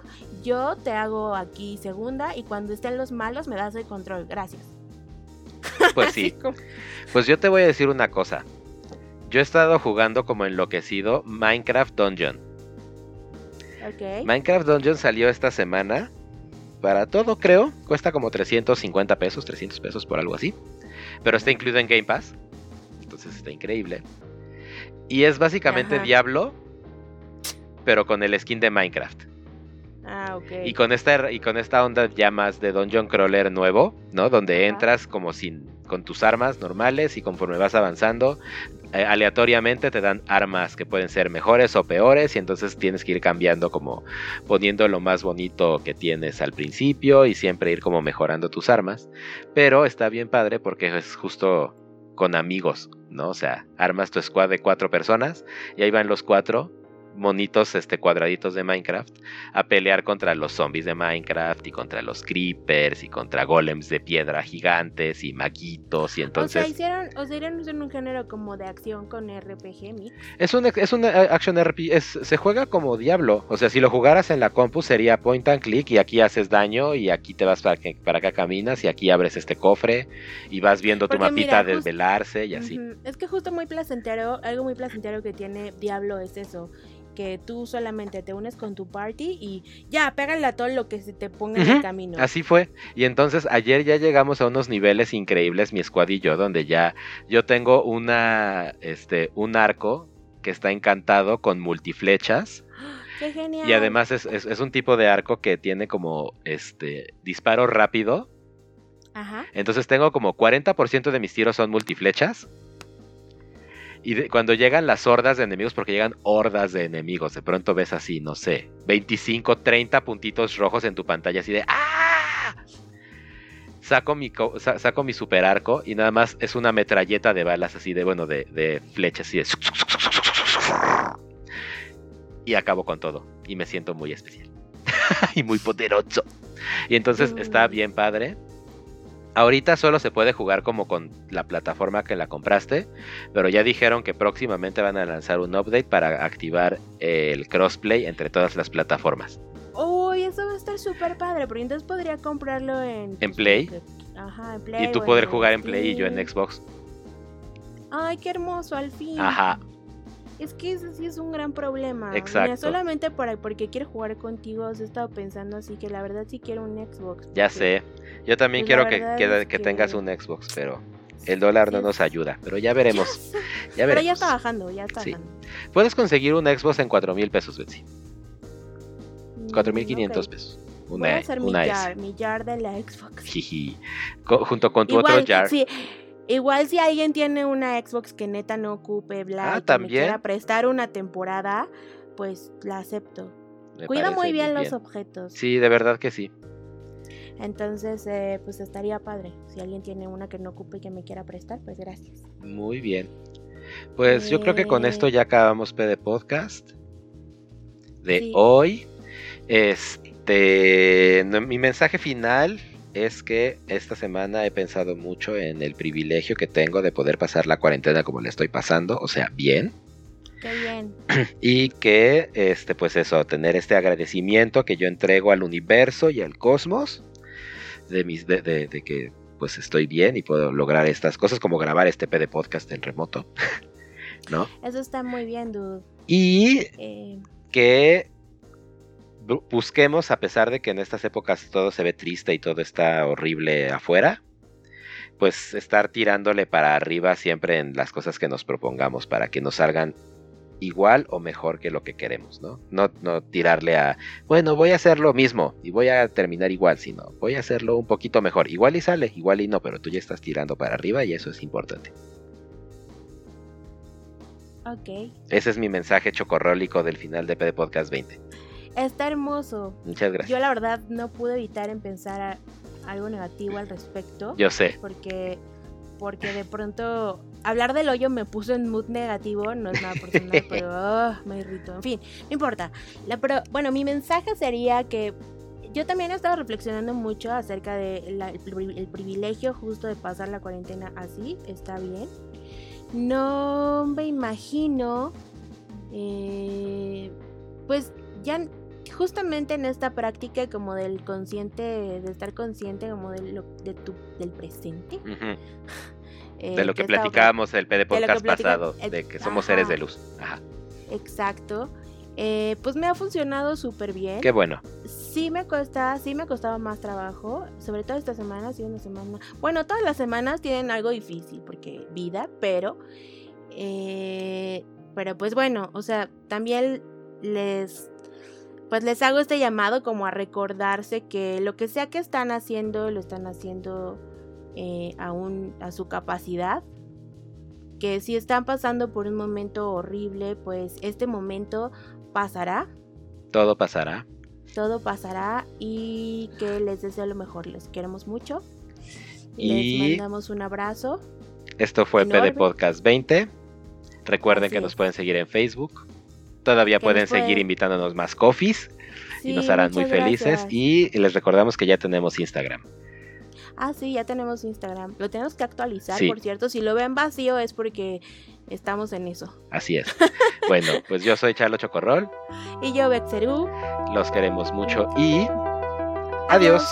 yo te hago aquí segunda y cuando estén los malos me das el control, gracias. Pues sí. Pues yo te voy a decir una cosa. Yo he estado jugando como enloquecido Minecraft Dungeon. ok. Minecraft Dungeon salió esta semana. Para todo, creo. Cuesta como 350 pesos, 300 pesos por algo así. Pero está incluido en Game Pass. Entonces está increíble. Y es básicamente Ajá. Diablo, pero con el skin de Minecraft. Ah, ok. Y con esta y con esta onda ya más de Dungeon Crawler nuevo, ¿no? Donde entras como sin con tus armas normales y conforme vas avanzando, eh, aleatoriamente te dan armas que pueden ser mejores o peores y entonces tienes que ir cambiando como poniendo lo más bonito que tienes al principio y siempre ir como mejorando tus armas, pero está bien padre porque es justo con amigos, ¿no? O sea, armas tu squad de cuatro personas y ahí van los cuatro monitos este cuadraditos de Minecraft a pelear contra los zombies de Minecraft y contra los creepers y contra golems de piedra gigantes y maguitos y o sea, entonces hicieron, o sea, hicieron un género como de acción con RPG mix. es un es un eh, action RPG es- se juega como Diablo o sea si lo jugaras en la compu sería point and click y aquí haces daño y aquí te vas para, que- para acá caminas y aquí abres este cofre y vas viendo tu mapita mira, just- desvelarse y así. Es que justo muy placentero, algo muy placentero que tiene Diablo es eso, que tú solamente te unes con tu party y ya, pégale a todo lo que se te ponga en el camino. Así fue. Y entonces ayer ya llegamos a unos niveles increíbles, mi squad y yo, donde ya yo tengo una, este, un arco que está encantado con multiflechas. Qué genial. Y además es, es- es un tipo de arco que tiene como este disparo rápido. Ajá. Entonces tengo como 40% de mis tiros son multiflechas. Y de- cuando llegan las hordas de enemigos, porque llegan hordas de enemigos, de pronto ves así, no sé, 25, 30 puntitos rojos en tu pantalla, así de ¡Ah! Saco mi, co- sa- saco mi super arco y nada más es una metralleta de balas así de, bueno, de, de flechas así de... Y acabo con todo. Y me siento muy especial. y muy poderoso. Y entonces está bien padre. Ahorita solo se puede jugar como con la plataforma que la compraste, pero ya dijeron que próximamente van a lanzar un update para activar el crossplay entre todas las plataformas. Uy, eso va a estar súper padre, pero entonces podría comprarlo en... ¿En Play? Ajá, en Play. Y tú poder jugar en Play y yo en Xbox. Ay, qué hermoso, al fin. Ajá, Es que ese sí es un gran problema. Mira, Exacto. solamente para, porque quiero jugar contigo, os he estado pensando así que la verdad sí quiero un Xbox. ya porque- sé. Yo también Pues quiero que, verdad que- es que tengas un Xbox, pero el dólar no nos ayuda, pero ya veremos. Ya Pero ya está bajando, ya está Sí. bajando. Puedes conseguir un Xbox en 4 mil pesos, Betsy. Mm, 4.500 ok. pesos. Voy a Una, hacer mi jar, S. mi jar de la Xbox. Jiji. Co- junto con tu Igual, otro jar. sí, igual si alguien tiene una Xbox que neta no ocupe, bla, Ah, que me prestar una temporada, pues la acepto. Me Cuida muy bien los objetos. Sí, de verdad que sí. Entonces, eh, pues estaría padre. Si alguien tiene una que no ocupe y que me quiera prestar, pues gracias. Muy bien. Pues yo creo que con esto ya acabamos PD Podcast de Sí. hoy. Este, no- mi mensaje final es que esta semana he pensado mucho en el privilegio que tengo de poder pasar la cuarentena como le estoy pasando, o sea, bien. Qué bien. y que este pues eso tener este agradecimiento que yo entrego al universo y al cosmos de mis de, de- de que pues estoy bien y puedo lograr estas cosas como grabar este PD podcast en remoto no Eso está muy bien, dude. y Eh, que bu- busquemos a pesar de que en estas épocas todo se ve triste y todo está horrible afuera pues estar tirándole para arriba siempre en las cosas que nos propongamos para que nos salgan igual o mejor que lo que queremos, ¿no? No, no tirarle a, bueno, voy a hacer lo mismo y voy a terminar igual, sino voy a hacerlo un poquito mejor. Igual y sale, igual y no, pero tú ya estás tirando para arriba y eso es importante. ok. Ese es mi mensaje chocorrólico del final de PD Podcast 20. Está hermoso. Muchas gracias. Yo la verdad no pude evitar en pensar algo negativo al respecto. Yo sé. porque porque de pronto hablar del hoyo me puso en mood negativo, no es nada personal, pero ah, me irritó. En fin, no importa. La, pero, bueno, mi mensaje sería que yo también he estado reflexionando mucho acerca de la- el, pri- el privilegio justo de pasar la cuarentena así, está bien. No me imagino, eh, pues ya justamente en esta práctica como del consciente, de estar consciente como de lo, de tu, del presente. Ujú. Eh, De lo que platicábamos el PD Podcast pasado, el- de que somos ajá. seres de luz. Ajá. Exacto. Eh, pues me ha funcionado súper bien. Qué bueno. Sí me cuesta, sí me costaba más trabajo, sobre todo esta semana, sido una semana. Bueno, todas las semanas tienen algo difícil porque vida, pero, eh, pero pues bueno, o sea, también les, pues les hago este llamado como a recordarse que lo que sea que están haciendo lo están haciendo eh, a su capacidad. Que si están pasando por un momento horrible, pues este momento pasará Todo pasará. todo pasará y que les deseo lo mejor. Les queremos mucho. Y- Les mandamos un abrazo. Esto fue. PD Podcast 20. Recuerden Así que nos pueden seguir en Facebook. Todavía pueden seguir invitándonos más coffees y nos harán muy felices. gracias. Y les recordamos que ya tenemos Instagram. Ah, sí, ya tenemos Instagram. Lo tenemos que actualizar, Sí. por cierto. Si lo ven vacío es porque estamos en eso. Así es. bueno, pues yo soy Charlo Chocorrol. Y yo, Bexerú. Los queremos mucho y adiós. Adiós.